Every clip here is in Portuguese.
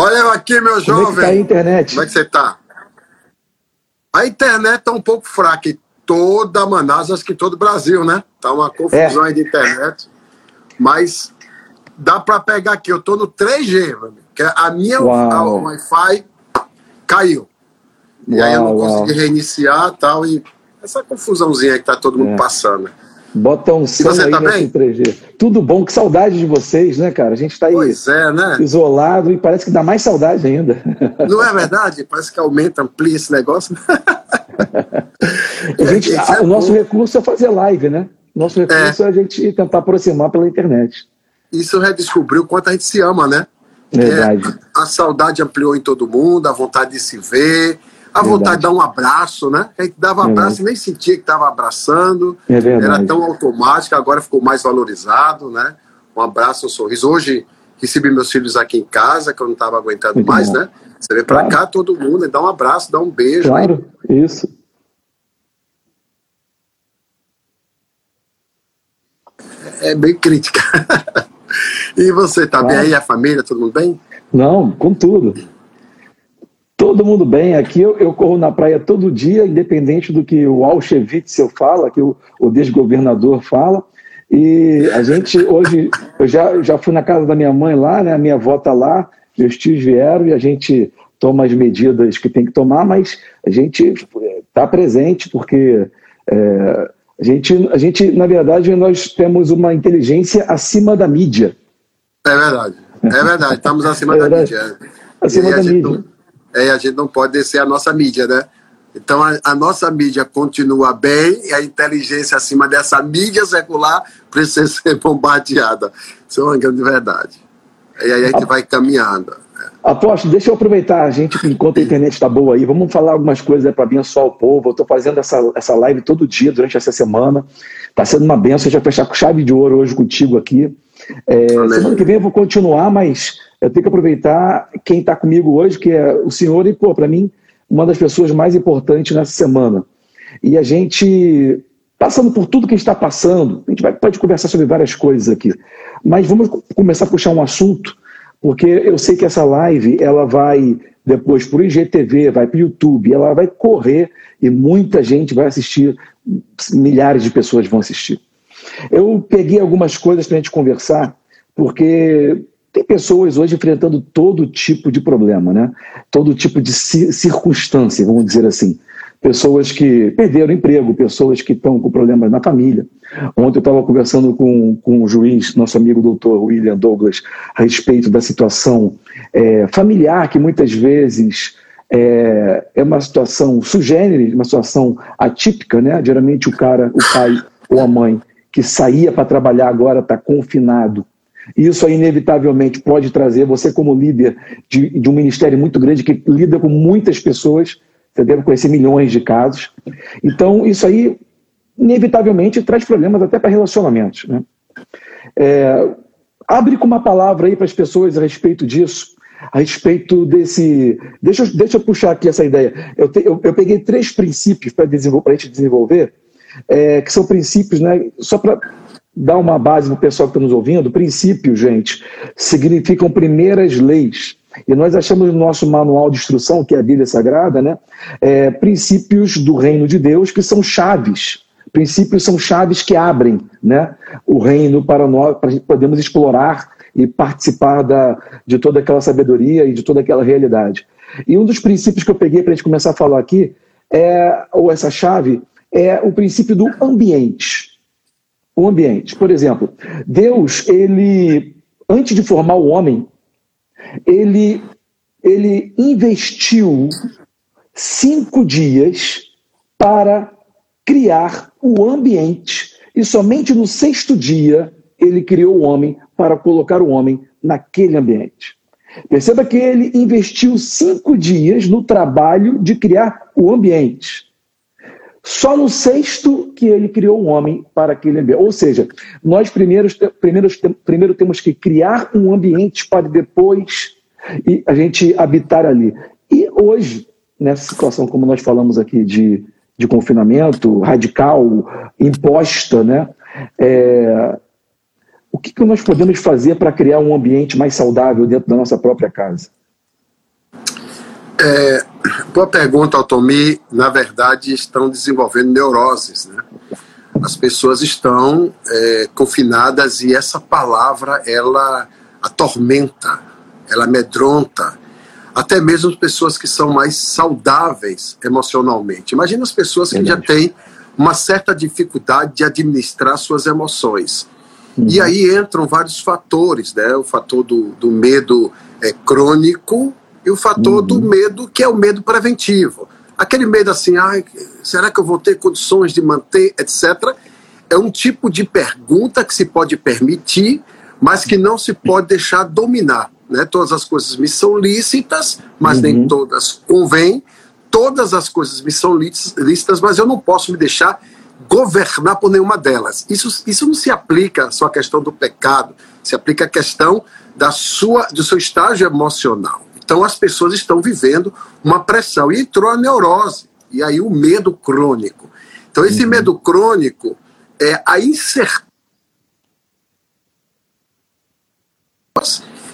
Olha eu aqui, meu jovem. Como é que tá a internet? Como é que você tá? A internet tá um pouco fraca em toda Manaus, acho que todo o Brasil, né? Tá uma confusão é. aí de internet. Mas dá para pegar aqui, eu tô no 3G, mano, que a minha Wi-Fi caiu. E uau, aí eu não consegui reiniciar e tal, e essa confusãozinha que tá todo mundo é. passando. Bota um som aí tá nesse 3G. Tudo bom, que saudade de vocês, né, cara? A gente está aí é, né? isolado e parece que dá mais saudade ainda. Não é verdade? Parece que aumenta, amplia esse negócio. a gente, é, o nosso recurso é fazer live, né? Nosso recurso é. é a gente tentar aproximar pela internet. Isso redescobriu o quanto a gente se ama, né? Verdade. É, a saudade ampliou em todo mundo, a vontade de se ver, a vontade de dar um abraço, né? A gente dava um abraço e nem sentia que estava abraçando. É Era tão automático, agora ficou mais valorizado, né? Um abraço, um sorriso. Hoje recebi meus filhos aqui em casa, que eu não estava aguentando Muito mais, bom. né? Você vem para claro. cá, todo mundo, dá um abraço, dá um beijo. Claro, isso. É bem crítica. e você, tá claro. bem aí? A família, todo mundo bem? Não, com tudo. Todo mundo bem. Aqui eu, eu, corro na praia todo dia, independente do que o Alchevitzel fala, que o, o desgovernador fala. E a gente hoje, eu já, já fui na casa da minha mãe lá, né? A minha avó tá lá, meus tios vieram e a gente toma as medidas que tem que tomar, mas a gente está presente porque é, a, gente, a gente, na verdade, nós temos uma inteligência acima da mídia. É verdade, é verdade, estamos acima é da mídia. Acima da mídia é, a gente não pode descer a nossa mídia, né? Então a, a, nossa mídia continua bem e a inteligência acima dessa mídia secular precisa ser bombardeada. Isso é uma grande verdade. E aí a gente a... vai caminhando. Aposto, deixa eu aproveitar a gente, enquanto a internet está boa aí, vamos falar algumas coisas para abençoar o povo. Eu estou fazendo essa, essa live todo dia durante essa semana. Está sendo uma benção. Eu já fechar com chave de ouro hoje contigo aqui. É, semana que vem eu vou continuar, mas eu tenho que aproveitar quem está comigo hoje, que é o senhor, e, pô, para mim, uma das pessoas mais importantes nessa semana. E a gente, passando por tudo que a gente está passando, a gente vai, pode conversar sobre várias coisas aqui, mas vamos começar a puxar um assunto, porque eu sei que essa live, ela vai depois para o IGTV, vai para o YouTube, ela vai correr e muita gente vai assistir, milhares de pessoas vão assistir. Eu peguei algumas coisas para a gente conversar, porque tem pessoas hoje enfrentando todo tipo de problema, né? todo tipo de circunstância, vamos dizer assim. Pessoas que perderam emprego, pessoas que estão com problemas na família. Ontem eu estava conversando com, com o juiz, nosso amigo doutor William Douglas, a respeito da situação é, familiar, que muitas vezes é, é uma situação sugênere, uma situação atípica, né? Geralmente o cara, o pai ou a mãe que saía para trabalhar agora está confinado isso aí, inevitavelmente, pode trazer você, como líder de, de um ministério muito grande que lida com muitas pessoas, você deve conhecer milhões de casos. Então, isso aí, inevitavelmente, traz problemas até para relacionamentos. Né? É, abre com uma palavra aí para as pessoas a respeito disso, a respeito desse. Deixa, deixa eu puxar aqui essa ideia. Eu, te, eu, eu peguei três princípios para a gente desenvolver, é, que são princípios, né, só para dar uma base para o pessoal que está nos ouvindo, princípios, gente, significam primeiras leis. E nós achamos no nosso manual de instrução, que é a Bíblia Sagrada, né, é, princípios do reino de Deus que são chaves. Princípios são chaves que abrem né, o reino para nós, para podermos explorar e participar da, de toda aquela sabedoria e de toda aquela realidade. E um dos princípios que eu peguei para a gente começar a falar aqui, é, ou essa chave, é o princípio do ambiente o ambiente. Por exemplo, Deus, ele, antes de formar o homem, ele, ele investiu cinco dias para criar o ambiente e somente no sexto dia ele criou o homem para colocar o homem naquele ambiente. Perceba que ele investiu cinco dias no trabalho de criar o ambiente. Só no sexto que ele criou um homem para aquele ambiente. Ou seja, nós primeiros, primeiros, primeiro temos que criar um ambiente para depois a gente habitar ali. E hoje, nessa situação, como nós falamos aqui, de, de confinamento radical, imposta, né? É, o que, que nós podemos fazer para criar um ambiente mais saudável dentro da nossa própria casa? É, boa pergunta, Altomi. Na verdade, estão desenvolvendo neuroses, né? As pessoas estão é, confinadas e essa palavra, ela atormenta, ela amedronta, até mesmo pessoas que são mais saudáveis emocionalmente. Imagina as pessoas que já têm uma certa dificuldade de administrar suas emoções. Uhum. E aí entram vários fatores, né? O fator do, do medo é, crônico e o fator uhum. do medo que é o medo preventivo. Aquele medo assim, ah, será que eu vou ter condições de manter, etc. É um tipo de pergunta que se pode permitir, mas que não se pode deixar dominar. Né? Todas as coisas me são lícitas, mas uhum. nem todas convêm. Todas as coisas me são lícitas, mas eu não posso me deixar governar por nenhuma delas. Isso, isso não se aplica só à questão do pecado, se aplica à questão da sua, do seu estágio emocional. Então as pessoas estão vivendo uma pressão e entrou a neurose e aí o medo crônico. Então esse uhum. medo crônico é a incerteza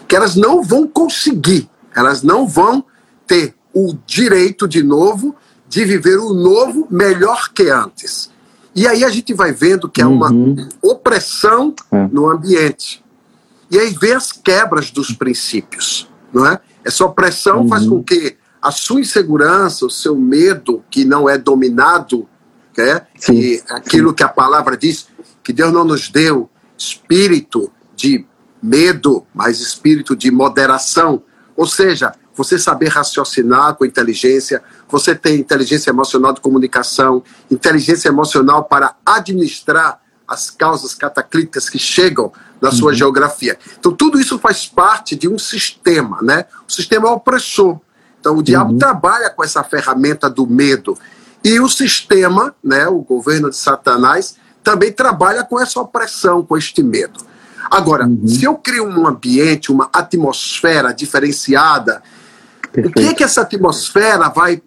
que elas não vão conseguir, elas não vão ter o direito de novo de viver o novo melhor que antes. E aí a gente vai vendo que é uma uhum. opressão é. no ambiente. E aí vem as quebras dos princípios, não é? Essa opressão uhum. faz com que a sua insegurança, o seu medo, que não é dominado, é? que aquilo que a palavra diz, que Deus não nos deu espírito de medo, mas espírito de moderação. Ou seja, você saber raciocinar com inteligência, você tem inteligência emocional de comunicação, inteligência emocional para administrar as causas cataclíticas que chegam na sua uhum. geografia. Então, tudo isso faz parte de um sistema, né? O sistema é opressor. Então, o diabo uhum. trabalha com essa ferramenta do medo. E o sistema, né, o governo de Satanás, também trabalha com essa opressão, com este medo. Agora, uhum. se eu crio um ambiente, uma atmosfera diferenciada, Perfeito. o que é que essa atmosfera vai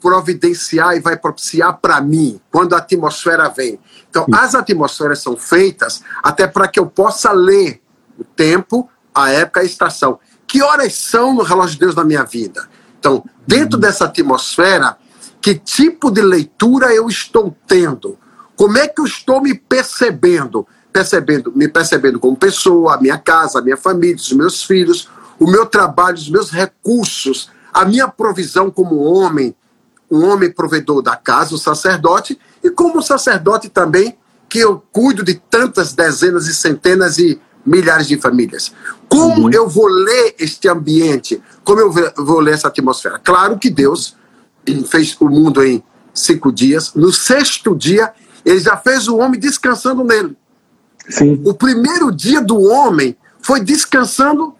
providenciar e vai propiciar para mim quando a atmosfera vem. Então, as atmosferas são feitas até para que eu possa ler o tempo, a época a estação. Que horas são no relógio de Deus na minha vida? Então, dentro uhum. dessa atmosfera, que tipo de leitura eu estou tendo? Como é que eu estou me percebendo? Percebendo, me percebendo como pessoa, a minha casa, a minha família, os meus filhos, o meu trabalho, os meus recursos, a minha provisão como homem, um homem provedor da casa, o sacerdote, e como sacerdote também, que eu cuido de tantas dezenas e centenas e milhares de famílias. Como uhum. eu vou ler este ambiente? Como eu vou ler essa atmosfera? Claro que Deus fez o mundo em cinco dias. No sexto dia, ele já fez o homem descansando nele. Sim. O primeiro dia do homem foi descansando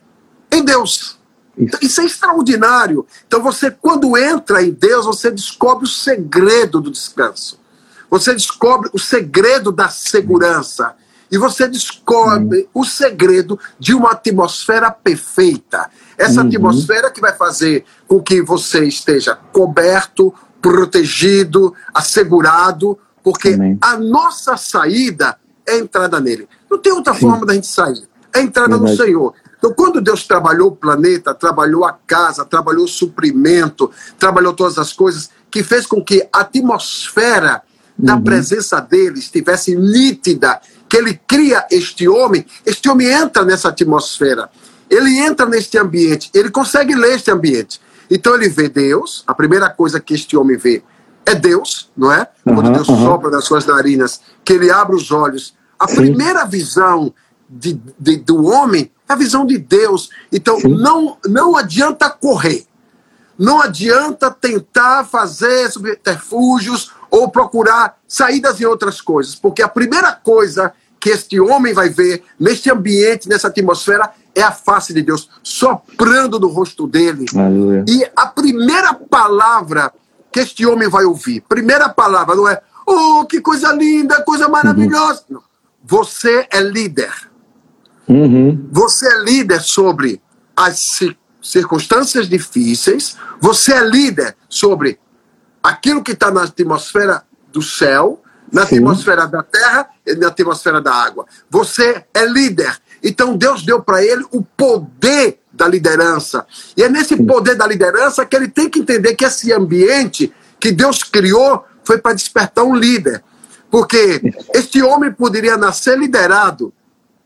em Deus. Isso. Isso é extraordinário. Então você, quando entra em Deus, você descobre o segredo do descanso. Você descobre o segredo da segurança. E você descobre uhum. o segredo de uma atmosfera perfeita. Essa uhum. atmosfera que vai fazer com que você esteja coberto, protegido, assegurado, porque Amém. a nossa saída é a entrada nele. Não tem outra Sim. forma da gente sair. É a entrada Verdade. no Senhor. Então, quando Deus trabalhou o planeta, trabalhou a casa, trabalhou o suprimento, trabalhou todas as coisas, que fez com que a atmosfera da uhum. presença dele estivesse nítida, que ele cria este homem, este homem entra nessa atmosfera, ele entra neste ambiente, ele consegue ler este ambiente. Então ele vê Deus, a primeira coisa que este homem vê é Deus, não é? Quando uhum, Deus uhum. sopra nas suas narinas, que ele abre os olhos. A Sim. primeira visão de, de, do homem é a visão de Deus. Então, não, não adianta correr. Não adianta tentar fazer subterfúgios ou procurar saídas em outras coisas, porque a primeira coisa que este homem vai ver neste ambiente, nessa atmosfera, é a face de Deus soprando no rosto dele. Aleluia. E a primeira palavra que este homem vai ouvir, primeira palavra, não é, oh, que coisa linda, coisa maravilhosa. Uhum. Você é líder. Uhum. Você é líder sobre as circunstâncias difíceis, você é líder sobre aquilo que está na atmosfera do céu, na Sim. atmosfera da terra e na atmosfera da água. Você é líder. Então Deus deu para ele o poder da liderança. E é nesse poder da liderança que ele tem que entender que esse ambiente que Deus criou foi para despertar um líder. Porque este homem poderia nascer liderado,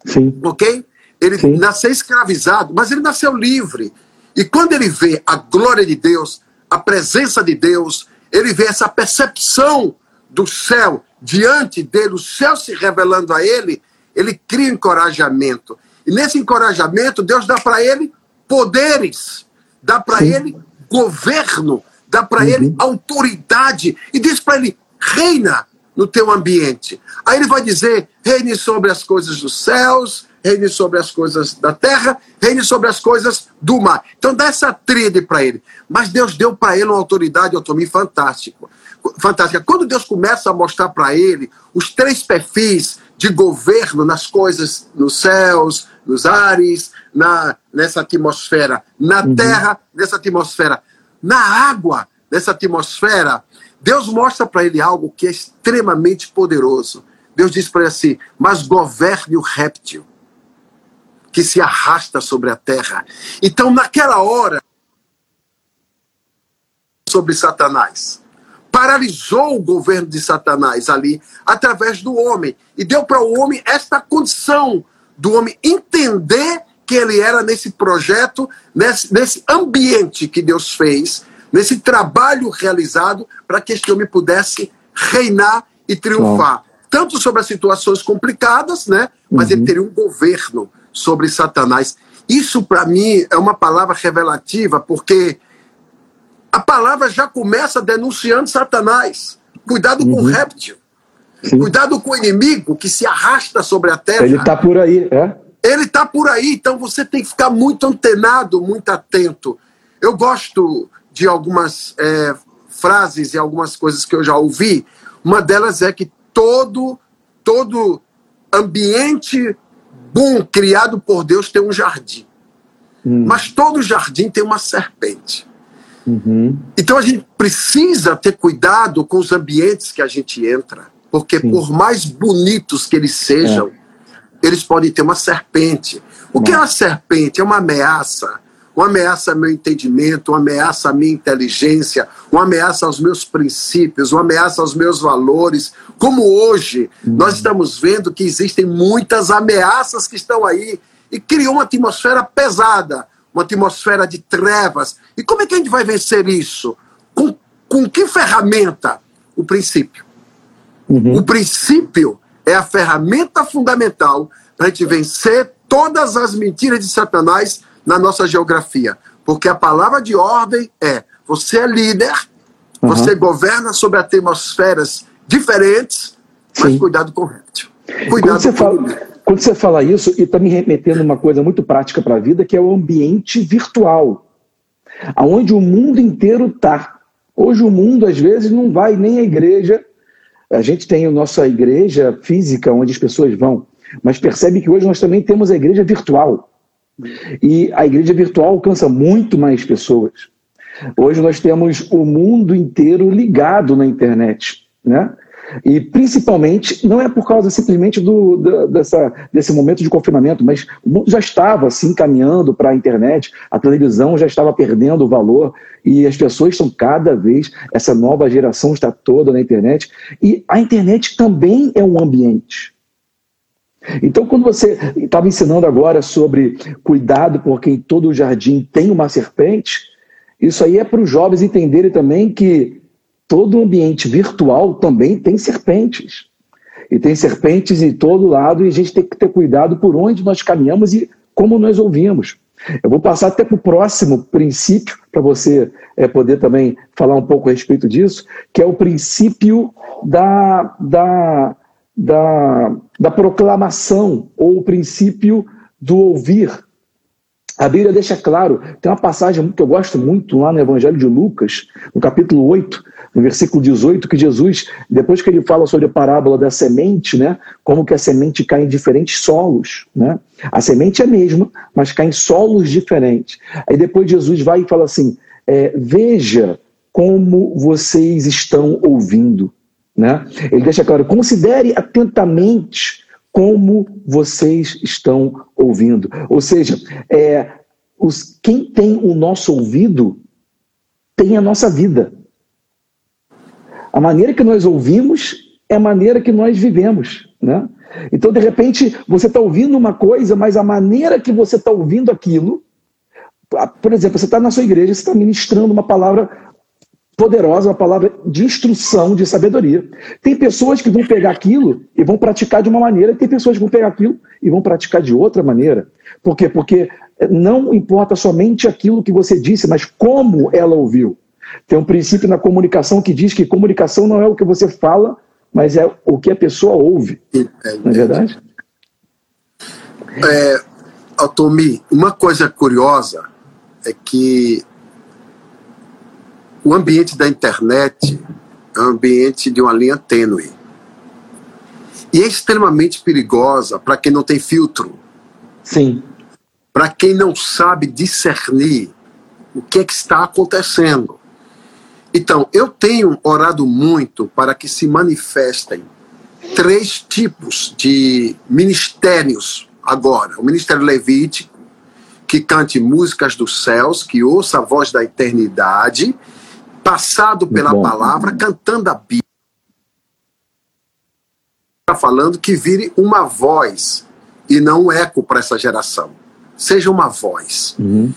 Sim. ok? Ele Sim. nasceu escravizado, mas ele nasceu livre. E quando ele vê a glória de Deus, a presença de Deus, ele vê essa percepção do céu diante dele, o céu se revelando a ele, ele cria encorajamento. E nesse encorajamento, Deus dá para ele poderes, dá para ele governo, dá para uhum. ele autoridade e diz para ele: reina no teu ambiente. Aí ele vai dizer: reine sobre as coisas dos céus, reine sobre as coisas da terra, reine sobre as coisas do mar. Então dá essa tríade para ele. Mas Deus deu para ele uma autoridade, autonomia fantástica. Fantástica. Quando Deus começa a mostrar para ele os três perfis de governo nas coisas, nos céus, nos ares, na, nessa atmosfera, na uhum. terra, nessa atmosfera, na água, nessa atmosfera, Deus mostra para ele algo que é extremamente poderoso. Deus diz para ele assim: mas governe o réptil que se arrasta sobre a terra. Então, naquela hora, sobre Satanás. Paralisou o governo de Satanás ali, através do homem. E deu para o homem esta condição do homem entender que ele era nesse projeto, nesse, nesse ambiente que Deus fez, nesse trabalho realizado para que este homem pudesse reinar e triunfar. Bom. Tanto sobre as situações complicadas, né? Mas uhum. ele teria um governo sobre Satanás. Isso, para mim, é uma palavra revelativa, porque a palavra já começa denunciando Satanás. Cuidado uhum. com o uhum. réptil. Sim. Cuidado com o inimigo que se arrasta sobre a terra. Ele está por aí, é? Ele está por aí, então você tem que ficar muito antenado, muito atento. Eu gosto de algumas é, frases e algumas coisas que eu já ouvi. Uma delas é que todo, todo ambiente bom criado por Deus tem um jardim. Hum. Mas todo jardim tem uma serpente. Uhum. Então a gente precisa ter cuidado com os ambientes que a gente entra, porque Sim. por mais bonitos que eles sejam, é. eles podem ter uma serpente. O Não. que é uma serpente? É uma ameaça uma ameaça ao meu entendimento, uma ameaça à minha inteligência, uma ameaça aos meus princípios, uma ameaça aos meus valores. Como hoje uhum. nós estamos vendo que existem muitas ameaças que estão aí e criou uma atmosfera pesada, uma atmosfera de trevas. E como é que a gente vai vencer isso? Com, com que ferramenta? O princípio. Uhum. O princípio é a ferramenta fundamental para a gente vencer todas as mentiras de Satanás na nossa geografia. Porque a palavra de ordem é: você é líder, uhum. você governa sobre atmosferas diferentes, mas Sim. cuidado com o réptil. Cuidado quando você, fala, quando você fala isso, e está me remetendo uma coisa muito prática para a vida, que é o ambiente virtual, aonde o mundo inteiro está. Hoje o mundo, às vezes, não vai nem à igreja. A gente tem a nossa igreja física, onde as pessoas vão, mas percebe que hoje nós também temos a igreja virtual. E a igreja virtual alcança muito mais pessoas. Hoje nós temos o mundo inteiro ligado na internet, né? E principalmente, não é por causa simplesmente do, do, dessa, desse momento de confinamento, mas já estava assim caminhando para a internet, a televisão já estava perdendo o valor e as pessoas estão cada vez, essa nova geração está toda na internet. E a internet também é um ambiente. Então, quando você estava ensinando agora sobre cuidado porque em todo jardim tem uma serpente, isso aí é para os jovens entenderem também que todo ambiente virtual também tem serpentes. E tem serpentes em todo lado e a gente tem que ter cuidado por onde nós caminhamos e como nós ouvimos. Eu vou passar até para o próximo princípio, para você é, poder também falar um pouco a respeito disso, que é o princípio da, da da, da proclamação ou o princípio do ouvir. A Bíblia deixa claro, tem uma passagem que eu gosto muito lá no Evangelho de Lucas, no capítulo 8, no versículo 18, que Jesus, depois que ele fala sobre a parábola da semente, né, como que a semente cai em diferentes solos, né? A semente é a mesma, mas cai em solos diferentes. Aí depois Jesus vai e fala assim: é, veja como vocês estão ouvindo, né? Ele deixa claro, considere atentamente como vocês estão ouvindo. Ou seja, é, os, quem tem o nosso ouvido tem a nossa vida. A maneira que nós ouvimos é a maneira que nós vivemos. Né? Então, de repente, você está ouvindo uma coisa, mas a maneira que você está ouvindo aquilo, por exemplo, você está na sua igreja, você está ministrando uma palavra poderosa, uma palavra de instrução, de sabedoria. Tem pessoas que vão pegar aquilo e vão praticar de uma maneira, e tem pessoas que vão pegar aquilo e vão praticar de outra maneira. Por quê? Porque não importa somente aquilo que você disse, mas como ela ouviu. Tem um princípio na comunicação que diz que comunicação não é o que você fala, mas é o que a pessoa ouve. Não é verdade? É, Tomi, uma coisa curiosa é que o ambiente da internet é um ambiente de uma linha tênue. E é extremamente perigosa para quem não tem filtro. Sim. Para quem não sabe discernir o que é que está acontecendo. Então, eu tenho orado muito para que se manifestem três tipos de ministérios agora: o ministério levítico, que cante músicas dos céus, que ouça a voz da eternidade, passado pela palavra, cantando a Bíblia. Está falando que vire uma voz e não um eco para essa geração. Seja uma voz. Uhum.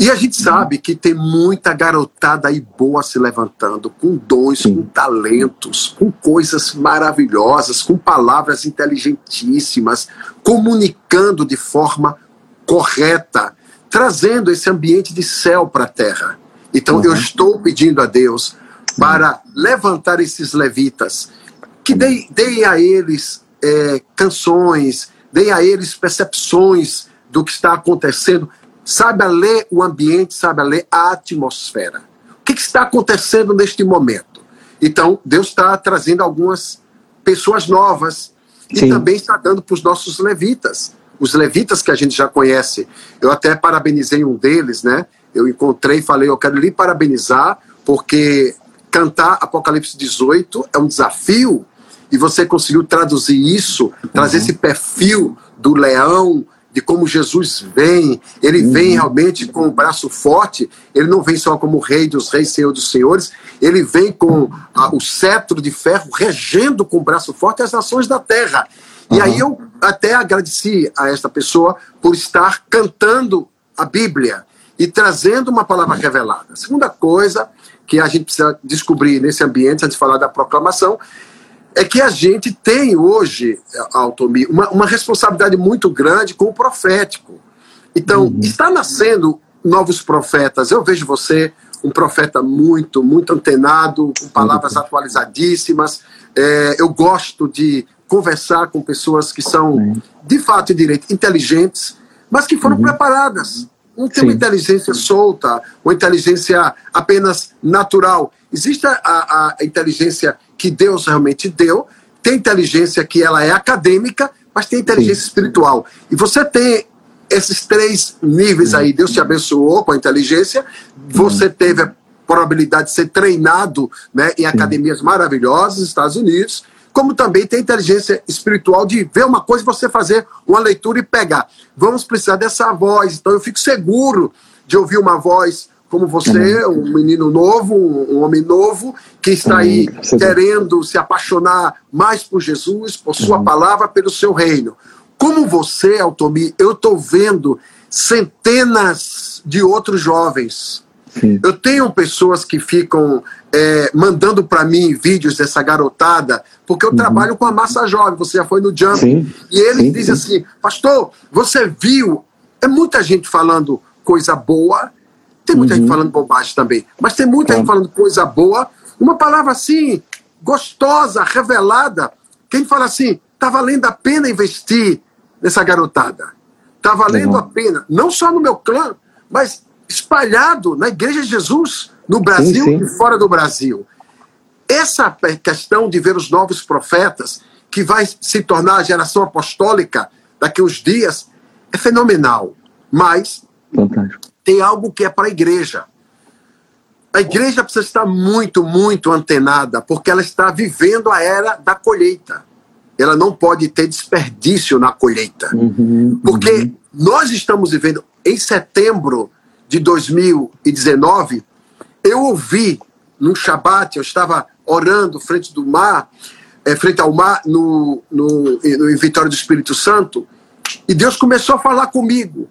E a gente sabe que tem muita garotada aí boa se levantando, com dons, Sim. com talentos, com coisas maravilhosas, com palavras inteligentíssimas, comunicando de forma correta, trazendo esse ambiente de céu para a terra. Então uhum. eu estou pedindo a Deus para levantar esses levitas, que deem a eles é, canções, deem a eles percepções do que está acontecendo sabe ler o ambiente, sabe ler a atmosfera. O que, que está acontecendo neste momento? Então, Deus está trazendo algumas pessoas novas e Sim. também está dando para os nossos levitas. Os levitas que a gente já conhece. Eu até parabenizei um deles, né? Eu encontrei e falei, eu quero lhe parabenizar, porque cantar Apocalipse 18 é um desafio e você conseguiu traduzir isso, trazer uhum. esse perfil do leão, de como Jesus vem. Ele uhum. vem realmente com o braço forte, ele não vem só como rei dos reis, senhor dos senhores, ele vem com a, o cetro de ferro, regendo com o braço forte as nações da terra. Uhum. E aí eu até agradeci a esta pessoa por estar cantando a Bíblia e trazendo uma palavra revelada. segunda coisa que a gente precisa descobrir nesse ambiente, antes de falar da proclamação, é que a gente tem hoje, Altomir, uma, uma responsabilidade muito grande com o profético. Então, uhum. está nascendo novos profetas. Eu vejo você um profeta muito, muito antenado, com palavras uhum. atualizadíssimas. É, eu gosto de conversar com pessoas que são, de fato e direito, inteligentes, mas que foram uhum. preparadas. Não tem Sim. uma inteligência solta, uma inteligência apenas natural. Existe a, a, a inteligência que Deus realmente deu, tem inteligência que ela é acadêmica, mas tem inteligência Sim. espiritual. E você tem esses três níveis aí, Deus te abençoou com a inteligência, você teve a probabilidade de ser treinado né, em academias maravilhosas nos Estados Unidos, como também tem inteligência espiritual de ver uma coisa e você fazer uma leitura e pegar. Vamos precisar dessa voz, então eu fico seguro de ouvir uma voz como você, um menino novo, um homem novo, que está aí querendo se apaixonar mais por Jesus, por Sua palavra, pelo seu reino. Como você, Altomi, eu estou vendo centenas de outros jovens. Sim. Eu tenho pessoas que ficam é, mandando para mim vídeos dessa garotada, porque eu uhum. trabalho com a massa jovem, você já foi no Jump. Sim. E eles dizem assim: Pastor, você viu? É muita gente falando coisa boa, tem muita uhum. gente falando bobagem também, mas tem muita gente falando coisa boa. Uma palavra assim, gostosa, revelada. Quem fala assim, tá valendo a pena investir nessa garotada. Está valendo a pena, não só no meu clã, mas espalhado na Igreja de Jesus, no Brasil sim, sim. e fora do Brasil. Essa questão de ver os novos profetas, que vai se tornar a geração apostólica daqui a uns dias, é fenomenal. Mas Fantástico. tem algo que é para a igreja. A igreja precisa estar muito, muito antenada, porque ela está vivendo a era da colheita ela não pode ter desperdício na colheita. Uhum, Porque uhum. nós estamos vivendo, em setembro de 2019, eu ouvi num Shabat, eu estava orando frente do mar, é, frente ao mar, no, no, no, em Vitória do Espírito Santo, e Deus começou a falar comigo.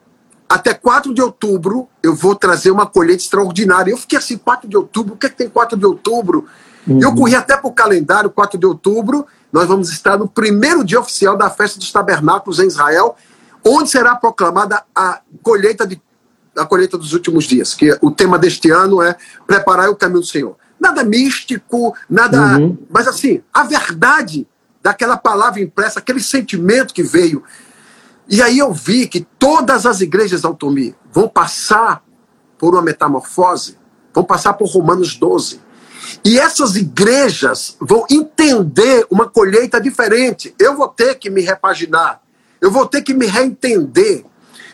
Até 4 de outubro eu vou trazer uma colheita extraordinária. Eu fiquei assim, 4 de outubro, o que, é que tem 4 de outubro? Uhum. Eu corri até para o calendário, 4 de outubro, nós vamos estar no primeiro dia oficial da festa dos tabernáculos em Israel, onde será proclamada a colheita, de, a colheita dos últimos dias, que o tema deste ano é preparar o caminho do Senhor. Nada místico, nada. Uhum. Mas assim, a verdade daquela palavra impressa, aquele sentimento que veio. E aí eu vi que todas as igrejas Altomi vão passar por uma metamorfose, vão passar por Romanos 12 e essas igrejas vão entender uma colheita diferente. Eu vou ter que me repaginar, eu vou ter que me reentender,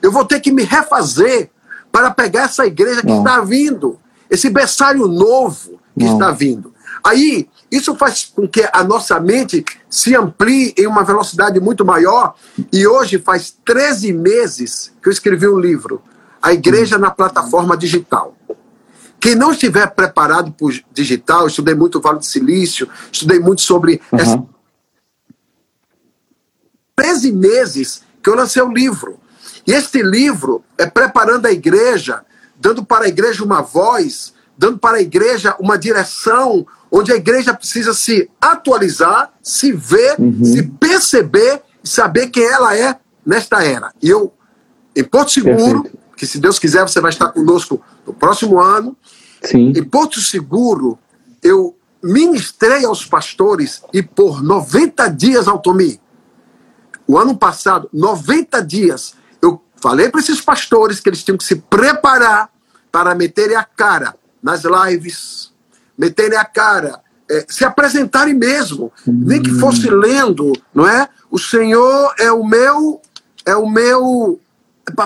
eu vou ter que me refazer para pegar essa igreja que Não. está vindo, esse berçário novo que Não. está vindo. Aí, isso faz com que a nossa mente se amplie em uma velocidade muito maior. E hoje faz 13 meses que eu escrevi um livro, A Igreja na Plataforma Digital. Quem não estiver preparado para o digital, estudei muito o Vale do Silício, estudei muito sobre. Uhum. Essa... 13 meses que eu lancei o um livro. E este livro é preparando a igreja, dando para a igreja uma voz, dando para a igreja uma direção, onde a igreja precisa se atualizar, se ver, uhum. se perceber e saber quem ela é nesta era. E eu, em Porto Seguro, Perfeito. que se Deus quiser você vai estar conosco no próximo ano, Sim. Em Porto Seguro, eu ministrei aos pastores e por 90 dias, Altomi, o ano passado, 90 dias, falei para esses pastores que eles tinham que se preparar para meterem a cara nas lives, meterem a cara, é, se apresentarem mesmo, nem que fosse lendo, não é? O Senhor é o meu, é o meu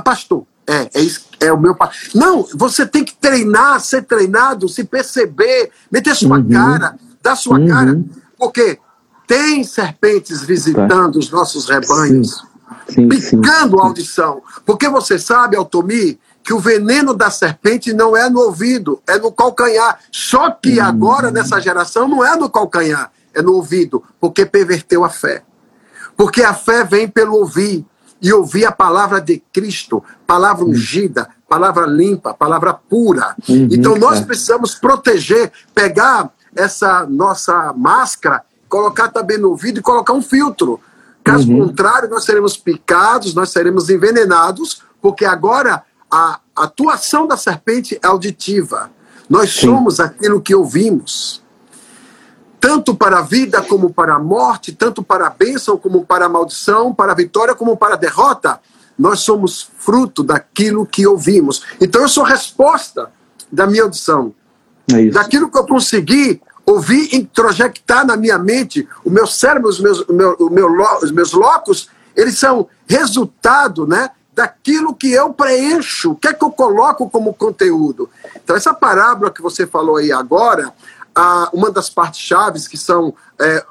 pastor. É, é, isso, é o meu Não, você tem que treinar, ser treinado, se perceber, meter sua uhum. cara, dar sua uhum. cara. Porque tem serpentes visitando os nossos rebanhos, sim. Sim, picando sim. a audição. Porque você sabe, Altomi, que o veneno da serpente não é no ouvido, é no calcanhar. Só que uhum. agora, nessa geração, não é no calcanhar, é no ouvido, porque perverteu a fé. Porque a fé vem pelo ouvir e ouvir a palavra de Cristo, palavra ungida, palavra limpa, palavra pura. Uhum, então nós é. precisamos proteger, pegar essa nossa máscara, colocar também no ouvido e colocar um filtro. Caso uhum. contrário, nós seremos picados, nós seremos envenenados, porque agora a atuação da serpente é auditiva. Nós Sim. somos aquilo que ouvimos tanto para a vida como para a morte, tanto para a bênção como para a maldição, para a vitória como para a derrota, nós somos fruto daquilo que ouvimos. Então eu sou resposta da minha audição. É daquilo que eu consegui ouvir introjectar na minha mente, o meu cérebro, os meus, o meu, o meu, os meus locos, eles são resultado né, daquilo que eu preencho, o que é que eu coloco como conteúdo. Então, essa parábola que você falou aí agora, uma das partes chaves que são é,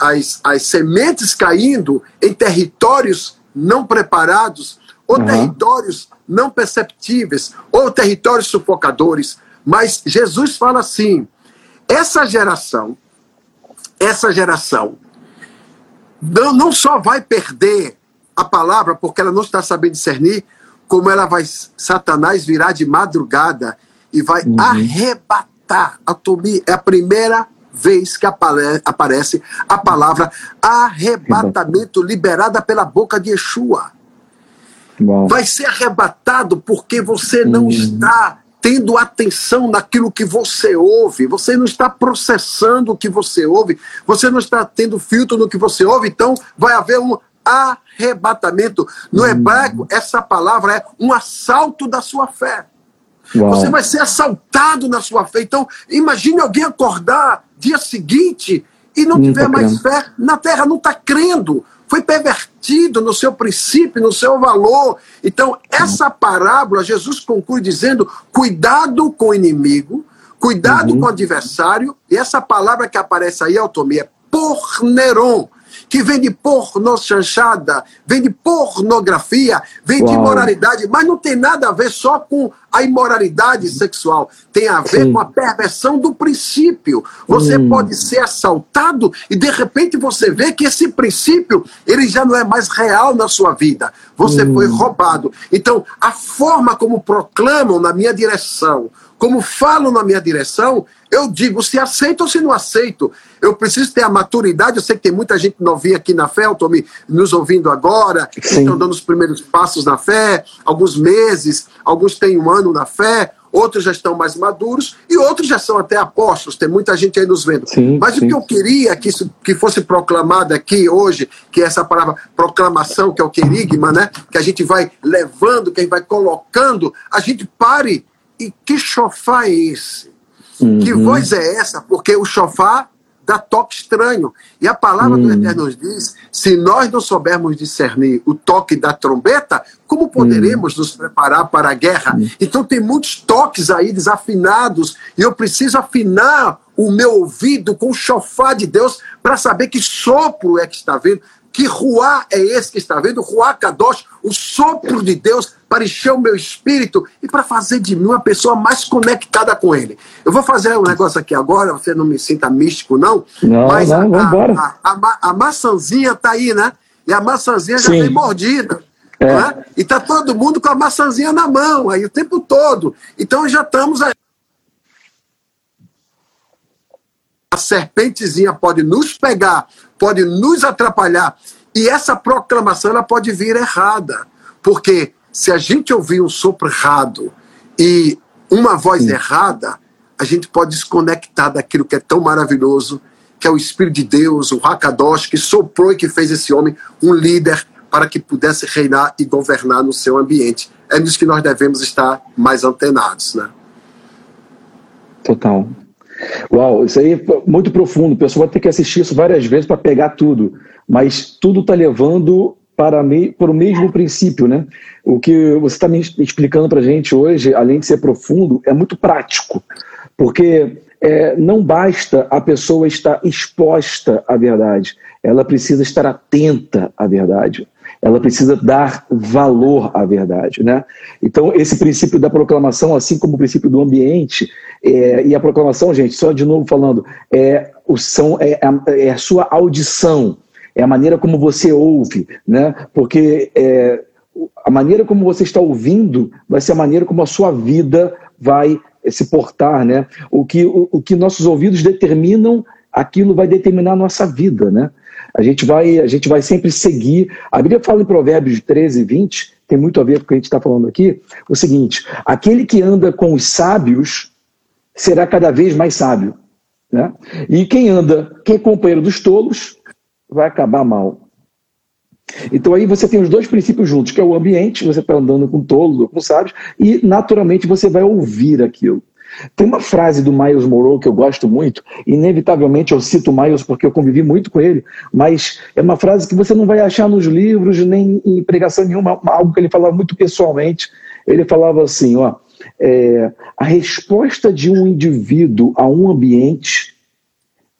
as, as sementes caindo em territórios não preparados, ou uhum. territórios não perceptíveis, ou territórios sufocadores. Mas Jesus fala assim: essa geração, essa geração, não, não só vai perder a palavra porque ela não está sabendo discernir, como ela vai, Satanás virá de madrugada e vai uhum. arrebatar a Tobi é a primeira vez que aparece a palavra arrebatamento liberada pela boca de Yeshua. Uau. Vai ser arrebatado porque você não hum. está tendo atenção naquilo que você ouve, você não está processando o que você ouve, você não está tendo filtro no que você ouve, então vai haver um arrebatamento. No hum. hebraico, essa palavra é um assalto da sua fé. Uau. Você vai ser assaltado na sua fé. Então, imagine alguém acordar dia seguinte e não, não tiver tá mais fé na terra, não está crendo. Foi pervertido no seu princípio, no seu valor. Então, essa parábola, Jesus conclui dizendo: cuidado com o inimigo, cuidado uhum. com o adversário. E essa palavra que aparece aí, Altomia, é porneron que vem de pornochanchada, vem de pornografia, vem Uau. de imoralidade, mas não tem nada a ver só com a imoralidade sexual. Tem a ver Sim. com a perversão do princípio. Você hum. pode ser assaltado e de repente você vê que esse princípio ele já não é mais real na sua vida. Você hum. foi roubado. Então, a forma como proclamam na minha direção, como falam na minha direção, eu digo se aceito ou se não aceito. Eu preciso ter a maturidade. Eu sei que tem muita gente novinha aqui na fé, estou nos ouvindo agora, que estão dando os primeiros passos na fé, alguns meses, alguns têm um ano na fé, outros já estão mais maduros e outros já são até apóstolos. Tem muita gente aí nos vendo. Sim, Mas sim. o que eu queria que isso que fosse proclamado aqui hoje, que é essa palavra proclamação, que é o querigma, né? Que a gente vai levando, que a gente vai colocando, a gente pare. E que chofá é esse? Uhum. Que voz é essa? Porque o chofá dá toque estranho. E a palavra uhum. do Eterno nos diz: se nós não soubermos discernir o toque da trombeta, como poderemos uhum. nos preparar para a guerra? Uhum. Então tem muitos toques aí desafinados, e eu preciso afinar o meu ouvido com o chofá de Deus para saber que sopro é que está vindo. Que ruá é esse que está vendo? Ruá Kadosh, o sopro de Deus para encher o meu espírito e para fazer de mim uma pessoa mais conectada com Ele. Eu vou fazer um negócio aqui agora, você não me sinta místico, não. Não, mas não, a, a, a, a, maçãzinha está aí, né? E a maçãzinha já vem mordida. É. É? E está todo mundo com a maçãzinha na mão aí o tempo todo. Então já estamos aí. A serpentezinha pode nos pegar, pode nos atrapalhar. E essa proclamação ela pode vir errada. Porque se a gente ouvir um sopro errado e uma voz Sim. errada, a gente pode desconectar daquilo que é tão maravilhoso, que é o Espírito de Deus, o Hakadosh, que soprou e que fez esse homem um líder para que pudesse reinar e governar no seu ambiente. É nisso que nós devemos estar mais antenados, né? Total. Uau, isso aí é muito profundo. O pessoal vai ter que assistir isso várias vezes para pegar tudo. Mas tudo está levando para, me, para o mesmo princípio, né? O que você está me explicando para a gente hoje, além de ser profundo, é muito prático. Porque é, não basta a pessoa estar exposta à verdade, ela precisa estar atenta à verdade ela precisa dar valor à verdade. Né? Então, esse princípio da proclamação, assim como o princípio do ambiente, é, e a proclamação, gente, só de novo falando, é, o som, é, é a sua audição, é a maneira como você ouve, né? porque é, a maneira como você está ouvindo vai ser a maneira como a sua vida vai se portar. Né? O, que, o, o que nossos ouvidos determinam, aquilo vai determinar a nossa vida. Né? A gente vai, a gente vai sempre seguir. A Bíblia fala em Provérbios 13 e 20, tem muito a ver com o que a gente está falando aqui, o seguinte: aquele que anda com os sábios será cada vez mais sábio. Né? E quem anda, quem é companheiro dos tolos, vai acabar mal. Então aí você tem os dois princípios juntos, que é o ambiente, você está andando com tolos ou com sábios, e naturalmente você vai ouvir aquilo. Tem uma frase do Miles Morrow que eu gosto muito, inevitavelmente eu cito Miles porque eu convivi muito com ele, mas é uma frase que você não vai achar nos livros nem em pregação nenhuma, algo que ele falava muito pessoalmente. Ele falava assim: ó, é, a resposta de um indivíduo a um ambiente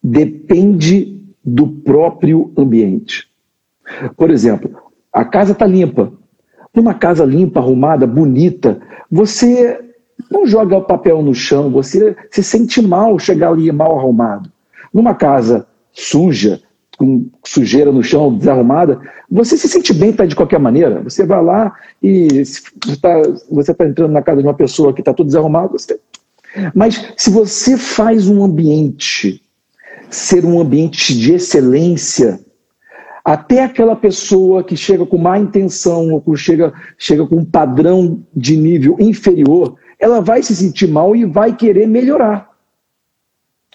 depende do próprio ambiente. Por exemplo, a casa está limpa. Numa casa limpa, arrumada, bonita, você não joga o papel no chão, você se sente mal chegar ali mal arrumado. Numa casa suja, com sujeira no chão, desarrumada, você se sente bem tá, de qualquer maneira. Você vai lá e está você tá entrando na casa de uma pessoa que está tudo desarrumado. Você... Mas se você faz um ambiente ser um ambiente de excelência, até aquela pessoa que chega com má intenção ou chega, chega com um padrão de nível inferior, ela vai se sentir mal e vai querer melhorar.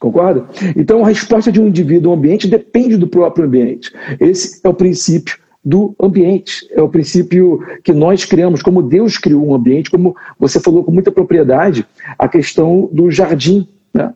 Concorda? Então, a resposta de um indivíduo ao ambiente depende do próprio ambiente. Esse é o princípio do ambiente. É o princípio que nós criamos, como Deus criou um ambiente, como você falou com muita propriedade, a questão do jardim. Né?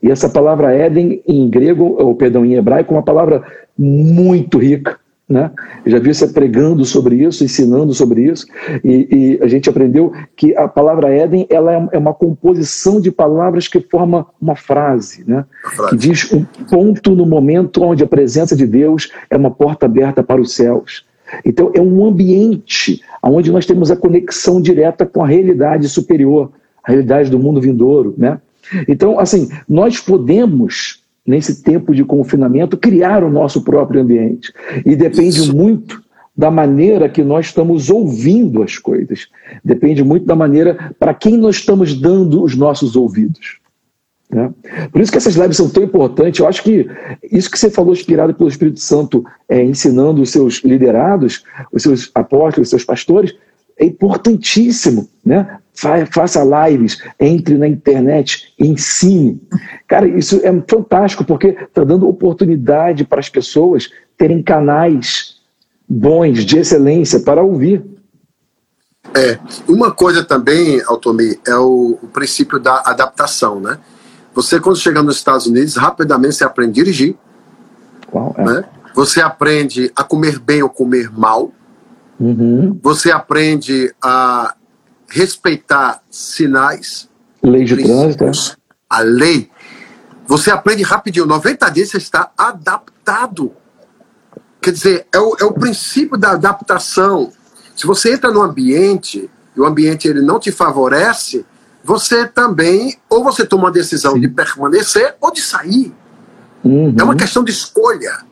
E essa palavra Éden em grego, ou perdão, em hebraico, é uma palavra muito rica. Né? Eu já vi você pregando sobre isso, ensinando sobre isso, e, e, a gente aprendeu que a palavra Éden ela é, é uma composição de palavras que forma uma frase, né? frase, que diz um ponto no momento onde a presença de Deus é uma porta aberta para os céus. Então é um ambiente onde nós temos a conexão direta com a realidade superior, a realidade do mundo vindouro, né? Então, assim, nós podemos nesse tempo de confinamento, criar o nosso próprio ambiente. E depende Isso. muito da maneira que nós estamos ouvindo as coisas. Depende muito da maneira para quem nós estamos dando os nossos ouvidos. Né? Por isso que essas lives são tão importantes. Eu acho que isso que você falou, inspirado pelo Espírito Santo, é, ensinando os seus liderados, os seus apóstolos, os seus pastores, é importantíssimo, né? Faça lives, entre na internet, ensine. Cara, isso é fantástico porque está dando oportunidade para as pessoas terem canais bons, de excelência, para ouvir. É, uma coisa também, Altomi, é o, o, princípio da adaptação, né? Você, quando chega nos Estados Unidos, rapidamente você aprende a dirigir. Qual é? Né? Você aprende a comer bem ou comer mal. Uhum. Você aprende a respeitar sinais. Lei de trânsito. A lei. Você aprende rapidinho. 90 dias você está adaptado. Quer dizer, é o, é o princípio da adaptação. Se você entra no ambiente e o ambiente ele não te favorece, você também, ou você toma a decisão Sim. de permanecer ou de sair. Uhum. É uma questão de escolha.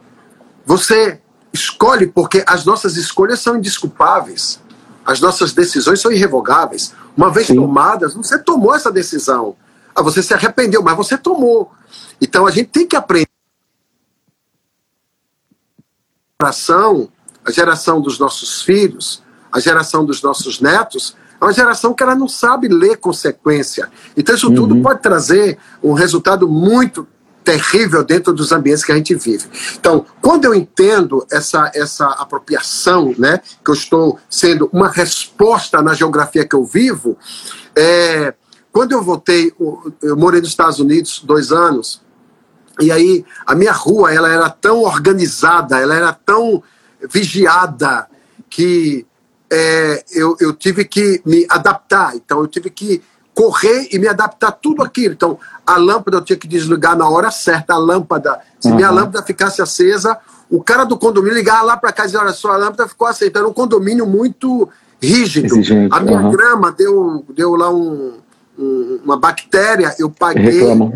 Você escolhe porque as nossas escolhas são indisculpáveis. As nossas decisões são irrevogáveis. Uma vez Sim. tomadas, você tomou essa decisão. Ah, você se arrependeu, mas você tomou. Então a gente tem que aprender. A geração, a geração dos nossos filhos, a geração dos nossos netos, é uma geração que ela não sabe ler consequência. Então isso uhum. tudo pode trazer um resultado muito terrível dentro dos ambientes que a gente vive. Então, quando eu entendo essa, essa apropriação, né, que eu estou sendo uma resposta na geografia que eu vivo, é, quando eu voltei, eu morei nos Estados Unidos dois anos, e aí a minha rua ela era tão organizada, ela era tão vigiada que é, eu, eu tive que me adaptar. Então eu tive que correr e me adaptar a tudo aquilo. Então, a lâmpada eu tinha que desligar na hora certa, a lâmpada. Se uhum. minha lâmpada ficasse acesa, o cara do condomínio ligava lá para casa e dizia, olha só, a lâmpada ficou acesa. Então, era um condomínio muito rígido. Exigente. A minha uhum. grama deu, deu lá um, um, uma bactéria, eu paguei. Uhum.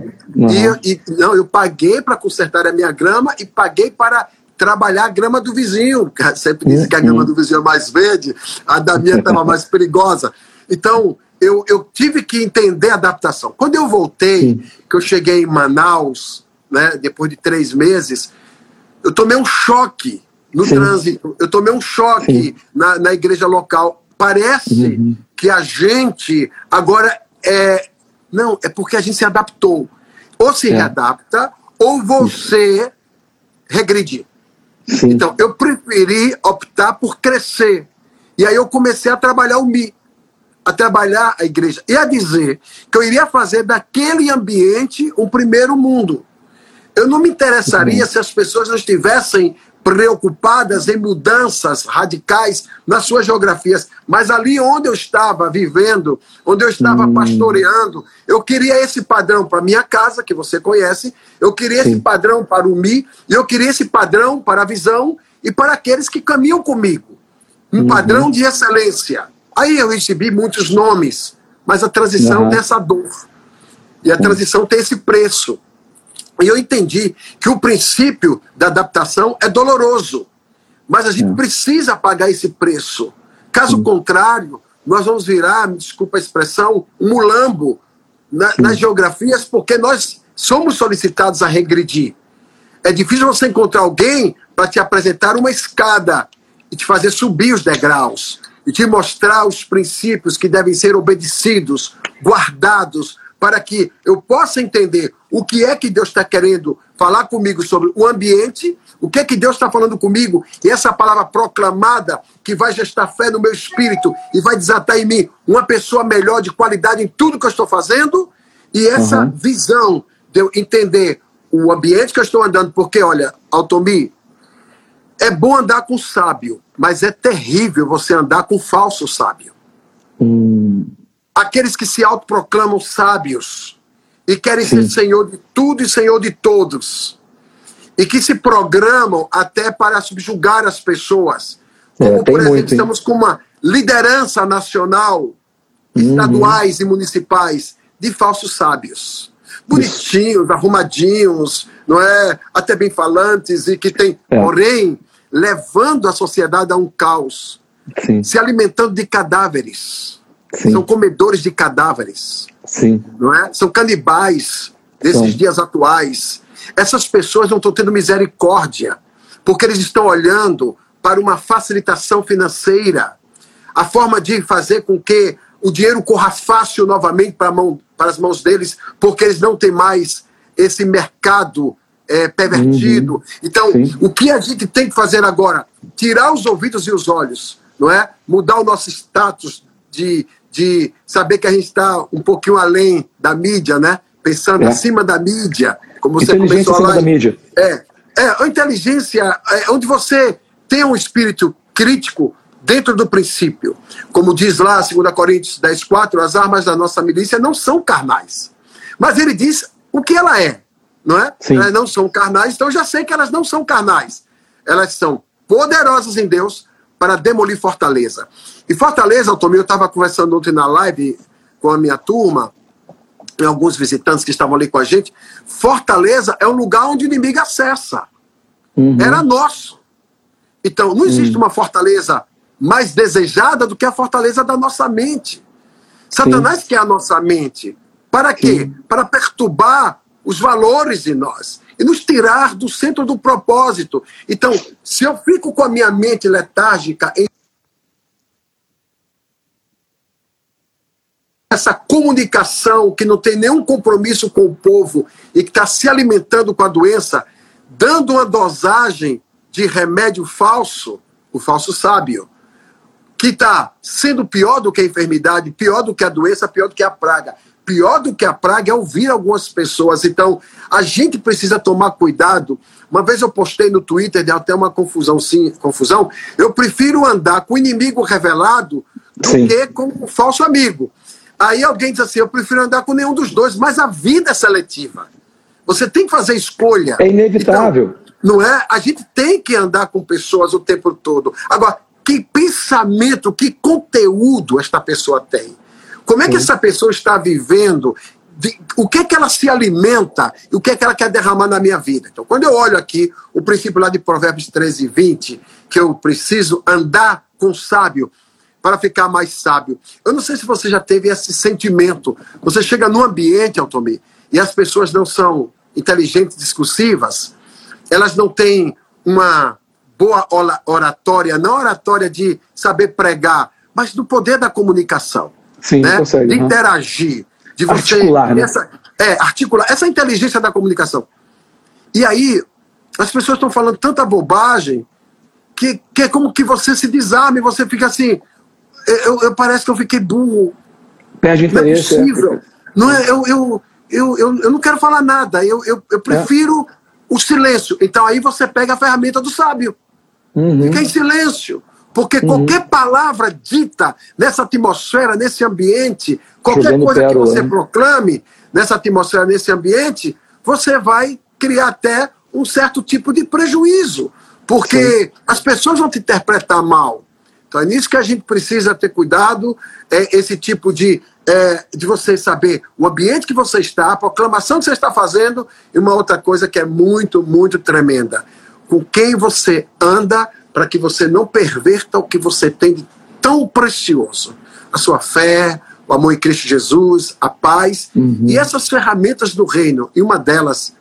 E, e, não, eu paguei para consertar a minha grama e paguei para trabalhar a grama do vizinho. Sempre disse que a grama uhum. do vizinho é mais verde, a da minha estava mais perigosa. Então, eu, eu tive que entender a adaptação. Quando eu voltei, Sim. que eu cheguei em Manaus, né, depois de três meses, eu tomei um choque no Sim. trânsito, eu tomei um choque na, na igreja local. Parece uhum. que a gente agora é. Não, é porque a gente se adaptou. Ou se é. readapta, ou você regredir. Sim. Então, eu preferi optar por crescer. E aí eu comecei a trabalhar o Mi a trabalhar a igreja e a dizer que eu iria fazer daquele ambiente um primeiro mundo. Eu não me interessaria uhum. se as pessoas não estivessem preocupadas em mudanças radicais nas suas geografias, mas ali onde eu estava vivendo, onde eu estava uhum. pastoreando, eu queria esse padrão para minha casa, que você conhece, eu queria Sim. esse padrão para o Mi, e eu queria esse padrão para a visão e para aqueles que caminham comigo. Um uhum. padrão de excelência. Aí eu recebi muitos nomes, mas a transição uhum. tem essa dor. E a transição tem esse preço. E eu entendi que o princípio da adaptação é doloroso, mas a gente uhum. precisa pagar esse preço. Caso uhum. contrário, nós vamos virar, me desculpa a expressão, um mulambo na, nas geografias, porque nós somos solicitados a regredir. É difícil você encontrar alguém para te apresentar uma escada e te fazer subir os degraus e te mostrar os princípios que devem ser obedecidos, guardados, para que eu possa entender o que é que Deus está querendo falar comigo sobre o ambiente, o que é que Deus está falando comigo, e essa palavra proclamada que vai gestar fé no meu espírito e vai desatar em mim uma pessoa melhor de qualidade em tudo que eu estou fazendo, e essa uhum. visão de eu entender o ambiente que eu estou andando, porque, olha, Altomi, é bom andar com sábio, mas é terrível você andar com falso sábio. Hum. Aqueles que se autoproclamam sábios e querem Sim. ser senhor de tudo e senhor de todos, e que se programam até para subjugar as pessoas. É, Como, é, por exemplo, muito, estamos com uma liderança nacional, uhum. estaduais e municipais, de falsos sábios bonitinhos, Isso. arrumadinhos, não é? Até bem falantes e que tem, é. porém, levando a sociedade a um caos, Sim. se alimentando de cadáveres. Sim. São comedores de cadáveres. Sim. Não é? São canibais desses Sim. dias atuais. Essas pessoas não estão tendo misericórdia, porque eles estão olhando para uma facilitação financeira, a forma de fazer com que o dinheiro corra fácil novamente para, mão, para as mãos deles, porque eles não têm mais esse mercado é, pervertido. Uhum. Então, Sim. o que a gente tem que fazer agora? Tirar os ouvidos e os olhos, não é? Mudar o nosso status de, de saber que a gente está um pouquinho além da mídia, né? Pensando é. acima da mídia, como você começou a falar. da mídia. É, é, a inteligência é onde você tem um espírito crítico dentro do princípio. Como diz lá 2 Coríntios 10, 4, as armas da nossa milícia não são carnais. Mas ele diz o que ela é, não é? Sim. Elas não são carnais, então eu já sei que elas não são carnais. Elas são poderosas em Deus para demolir fortaleza. E fortaleza, Altomir, eu estava conversando ontem na live com a minha turma, e alguns visitantes que estavam ali com a gente. Fortaleza é um lugar onde o inimigo acessa. Uhum. Era nosso. Então, não existe uhum. uma fortaleza mais desejada do que a fortaleza da nossa mente. Satanás Sim. quer a nossa mente. Para quê? Sim. Para perturbar os valores em nós e nos tirar do centro do propósito. Então, se eu fico com a minha mente letárgica em essa comunicação que não tem nenhum compromisso com o povo e que está se alimentando com a doença, dando uma dosagem de remédio falso, o falso sábio, que está sendo pior do que a enfermidade, pior do que a doença, pior do que a praga. Pior do que a praga é ouvir algumas pessoas. Então, a gente precisa tomar cuidado. Uma vez eu postei no Twitter, deu até uma confusão, sim, confusão. Eu prefiro andar com o inimigo revelado do sim. que com o falso amigo. Aí alguém diz assim: eu prefiro andar com nenhum dos dois, mas a vida é seletiva. Você tem que fazer escolha. É inevitável. Então, não é? A gente tem que andar com pessoas o tempo todo. Agora, que pensamento, que conteúdo esta pessoa tem. Como é que Sim. essa pessoa está vivendo? De, o que é que ela se alimenta e o que é que ela quer derramar na minha vida. Então, quando eu olho aqui o princípio lá de Provérbios 13, 20, que eu preciso andar com sábio para ficar mais sábio. Eu não sei se você já teve esse sentimento. Você chega num ambiente, Altomir, e as pessoas não são inteligentes, discursivas, elas não têm uma boa oratória, não oratória de saber pregar, mas do poder da comunicação. Sim, né? consegue. De interagir, de você. Articular, né? essa, é, articular, essa inteligência da comunicação. E aí, as pessoas estão falando tanta bobagem que, que é como que você se desarme, você fica assim. Eu, eu parece que eu fiquei burro. Perde interesse. Não é possível. É. Não é, eu, eu, eu, eu, eu não quero falar nada. Eu, eu, eu prefiro é. o silêncio. Então aí você pega a ferramenta do sábio. Uhum. Fica em silêncio. Porque uhum. qualquer palavra dita nessa atmosfera, nesse ambiente, qualquer Jogando coisa que você proclame nessa atmosfera, nesse ambiente, você vai criar até um certo tipo de prejuízo. Porque Sim. as pessoas vão te interpretar mal. Então é nisso que a gente precisa ter cuidado, é esse tipo de, é, de você saber o ambiente que você está, a proclamação que você está fazendo, e uma outra coisa que é muito, muito tremenda com quem você anda para que você não perverta o que você tem de tão precioso. A sua fé, o amor em Cristo Jesus, a paz uhum. e essas ferramentas do reino. E uma delas,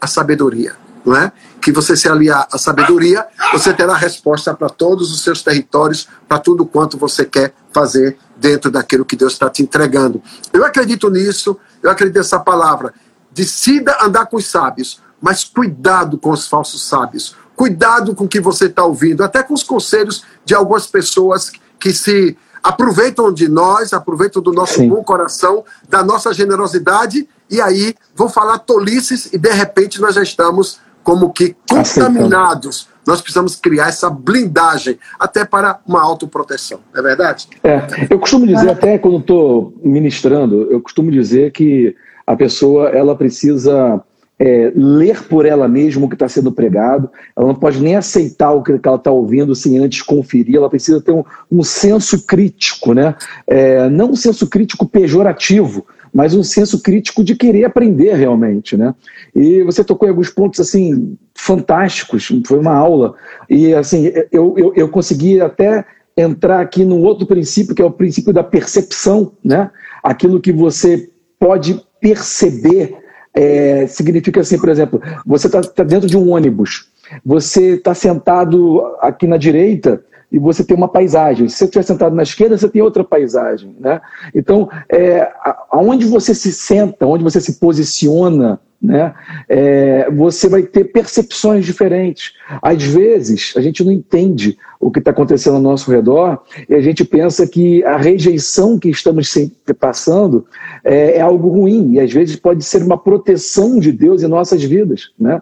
a sabedoria. Não é? Que você se aliar à sabedoria, você terá resposta para todos os seus territórios, para tudo quanto você quer fazer dentro daquilo que Deus está te entregando. Eu acredito nisso, eu acredito nessa palavra. Decida andar com os sábios, mas cuidado com os falsos sábios. Cuidado com o que você está ouvindo, até com os conselhos de algumas pessoas que se aproveitam de nós, aproveitam do nosso Sim. bom coração, da nossa generosidade, e aí vão falar tolices e de repente nós já estamos como que contaminados. Nós precisamos criar essa blindagem até para uma autoproteção, não é verdade? É, eu costumo dizer até quando estou ministrando, eu costumo dizer que a pessoa ela precisa é, ler por ela mesma o que está sendo pregado, ela não pode nem aceitar o que ela está ouvindo sem antes conferir, ela precisa ter um, um senso crítico, né? É, não um senso crítico pejorativo, mas um senso crítico de querer aprender realmente, né? E você tocou em alguns pontos assim fantásticos, foi uma aula e assim eu, eu, eu consegui até entrar aqui num outro princípio que é o princípio da percepção, né? Aquilo que você pode perceber é, significa assim, por exemplo, você está tá dentro de um ônibus, você está sentado aqui na direita e você tem uma paisagem. Se você estiver sentado na esquerda, você tem outra paisagem. Né? Então, é, aonde você se senta, onde você se posiciona, né, é, você vai ter percepções diferentes. Às vezes, a gente não entende o que está acontecendo ao nosso redor e a gente pensa que a rejeição que estamos sempre passando é, é algo ruim e às vezes pode ser uma proteção de Deus em nossas vidas. Né?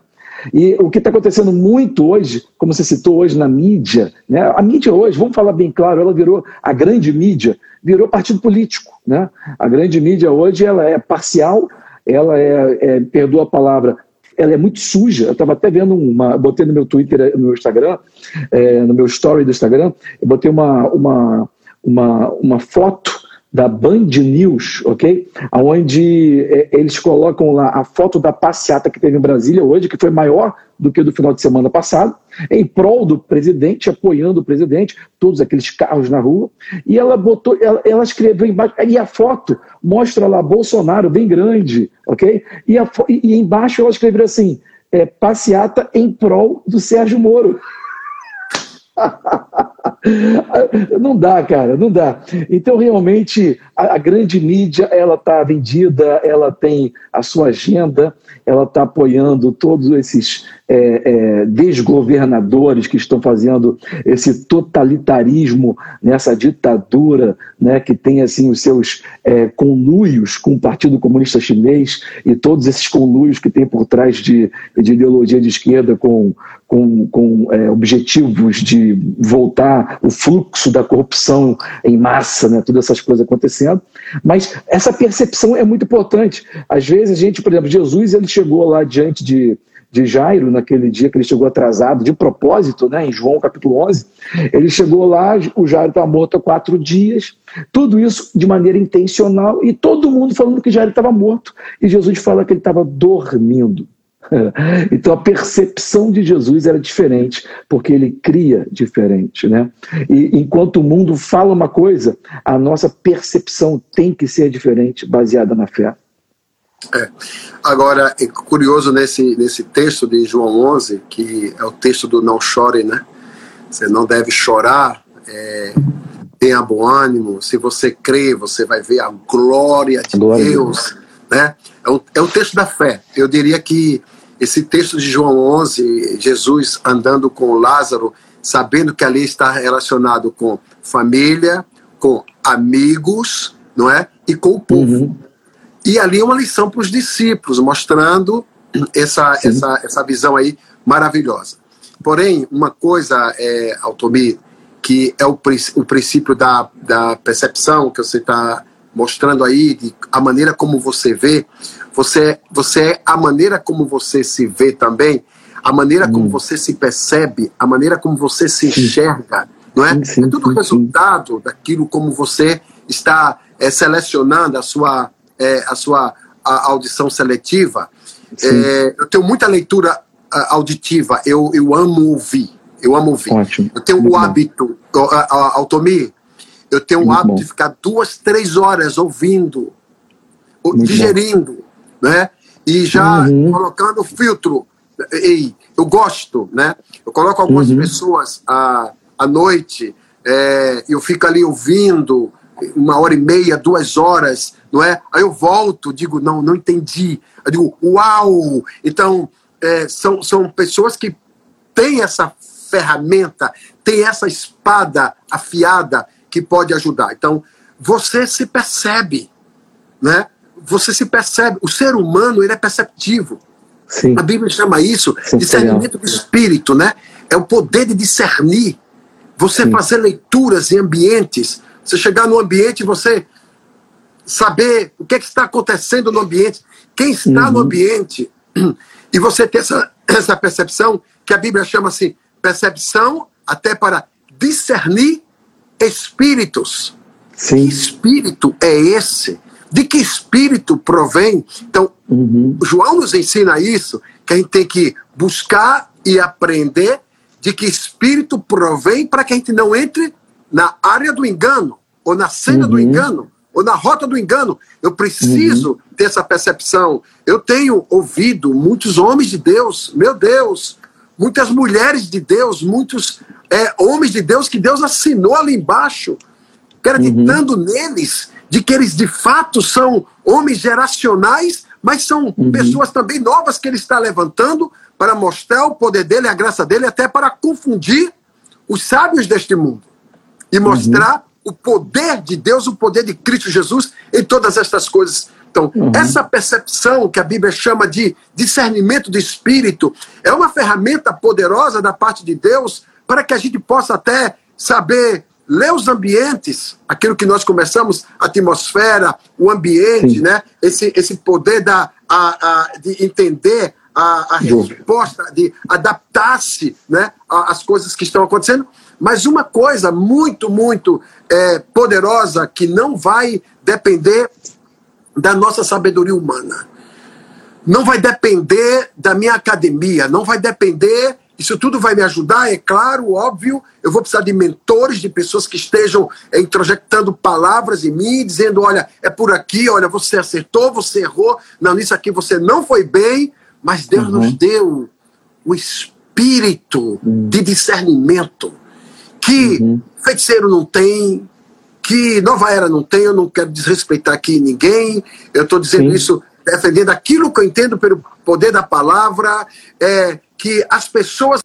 E o que está acontecendo muito hoje, como você citou hoje na mídia, né? a mídia hoje, vamos falar bem claro, ela virou a grande mídia, virou partido político. Né? A grande mídia hoje ela é parcial, ela é, é perdoa a palavra, ela é muito suja. Eu estava até vendo uma, botei no meu Twitter, no meu Instagram, é, no meu story do Instagram, eu botei uma, uma, uma, uma foto da Band News, ok? Onde é, eles colocam lá a foto da passeata que teve em Brasília hoje, que foi maior do que do final de semana passado, em prol do presidente, apoiando o presidente, todos aqueles carros na rua, e ela botou, ela, ela escreveu embaixo, e a foto mostra lá Bolsonaro bem grande, ok? E, a, e embaixo ela escreveu assim, é, passeata em prol do Sérgio Moro. não dá, cara, não dá. Então, realmente, a, a grande mídia, ela está vendida, ela tem a sua agenda, ela está apoiando todos esses é, é, desgovernadores que estão fazendo esse totalitarismo nessa ditadura, né, que tem assim os seus é, conluios com o Partido Comunista Chinês e todos esses conluios que tem por trás de, de ideologia de esquerda com, com, com é, objetivos de voltar o fluxo da corrupção em massa, né, todas essas coisas acontecendo. Mas essa percepção é muito importante. Às vezes a gente, por exemplo, Jesus ele chegou lá diante de de Jairo, naquele dia que ele chegou atrasado, de propósito, né, em João capítulo 11, ele chegou lá, o Jairo está morto há quatro dias, tudo isso de maneira intencional, e todo mundo falando que Jairo estava morto, e Jesus fala que ele estava dormindo. Então a percepção de Jesus era diferente, porque ele cria diferente, né? E enquanto o mundo fala uma coisa, a nossa percepção tem que ser diferente, baseada na fé. É. Agora, é curioso nesse, nesse texto de João 11, que é o texto do não chore, né? Você não deve chorar, é, tenha bom ânimo, se você crê, você vai ver a glória de glória Deus, né? É um, é um texto da fé. Eu diria que esse texto de João 11, Jesus andando com Lázaro, sabendo que ali está relacionado com família, com amigos, não é? E com o povo. Uhum. E ali é uma lição para os discípulos, mostrando essa, essa, essa visão aí maravilhosa. Porém, uma coisa, é, Altomir, que é o, o princípio da, da percepção que você está mostrando aí, de a maneira como você vê, você, você é a maneira como você se vê também, a maneira como hum. você se percebe, a maneira como você se enxerga, não é? Sim, é tudo resultado daquilo como você está é, selecionando a sua é, a sua a audição seletiva. É, eu tenho muita leitura auditiva, eu, eu amo ouvir. Eu amo ouvir. Ótimo. Eu tenho Muito o hábito, Automir, eu tenho o hábito bom. de ficar duas, três horas ouvindo, Muito digerindo, bom. né? E já uhum. colocando filtro. E eu gosto, né? Eu coloco algumas uhum. pessoas à, à noite, é, eu fico ali ouvindo uma hora e meia, duas horas, não é? Aí eu volto, digo, não, não entendi. Eu digo, uau! Então, é, são, são pessoas que têm essa ferramenta, têm essa espada afiada que pode ajudar. Então, você se percebe, né? Você se percebe. O ser humano, ele é perceptivo. Sim. A Bíblia chama isso Sim, discernimento do espírito, né? É o poder de discernir. Você Sim. fazer leituras em ambientes. Você chegar no ambiente e você saber o que, é que está acontecendo no ambiente, quem está uhum. no ambiente, e você ter essa, essa percepção que a Bíblia chama assim, percepção até para discernir espíritos. Sim. Que espírito é esse? De que espírito provém? Então, uhum. João nos ensina isso, que a gente tem que buscar e aprender de que espírito provém para que a gente não entre na área do engano, ou na cena uhum. do engano, ou na rota do engano. Eu preciso uhum. ter essa percepção. Eu tenho ouvido muitos homens de Deus, meu Deus, muitas mulheres de Deus, muitos é, homens de Deus que Deus assinou ali embaixo, acreditando uhum. neles, de que eles de fato são homens geracionais, mas são uhum. pessoas também novas que ele está levantando para mostrar o poder dele, a graça dele, até para confundir os sábios deste mundo e mostrar uhum o poder de Deus, o poder de Cristo Jesus em todas estas coisas. Então, uhum. essa percepção que a Bíblia chama de discernimento do espírito é uma ferramenta poderosa da parte de Deus para que a gente possa até saber ler os ambientes, aquilo que nós começamos, a atmosfera, o ambiente, Sim. né? Esse, esse poder da, a, a, de entender a, a resposta, de adaptar-se né, às coisas que estão acontecendo. Mas uma coisa muito, muito é, poderosa que não vai depender da nossa sabedoria humana. Não vai depender da minha academia, não vai depender. Isso tudo vai me ajudar, é claro, óbvio. Eu vou precisar de mentores, de pessoas que estejam é, introjectando palavras em mim, dizendo: olha, é por aqui, olha, você acertou, você errou, não, nisso aqui você não foi bem, mas Deus uhum. nos deu o espírito uhum. de discernimento que uhum. feiticeiro não tem, que nova era não tem, eu não quero desrespeitar aqui ninguém, eu estou dizendo Sim. isso defendendo aquilo que eu entendo pelo poder da palavra, é que as pessoas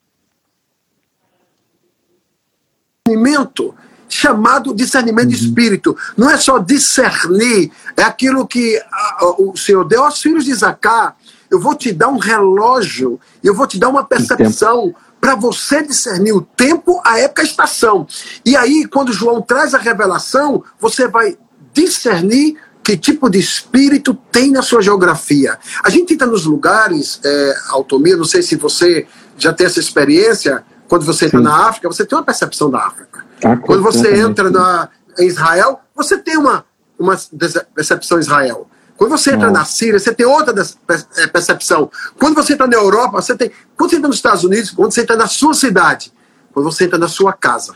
discernimento chamado discernimento uhum. de espírito. Não é só discernir, é aquilo que a, o Senhor deu aos filhos de Zacá. Eu vou te dar um relógio, eu vou te dar uma percepção para você discernir o tempo, a época, a estação. E aí, quando João traz a revelação, você vai discernir que tipo de espírito tem na sua geografia. A gente entra nos lugares, é, Altomia, não sei se você já tem essa experiência, quando você entra Sim. na África, você tem uma percepção da África. Ah, quando você entra na, em Israel, você tem uma, uma percepção Israel. Quando você entra na Síria, você tem outra é, percepção. Quando você entra na Europa, você tem. Quando você entra nos Estados Unidos, quando você entra na sua cidade, quando você entra na sua casa.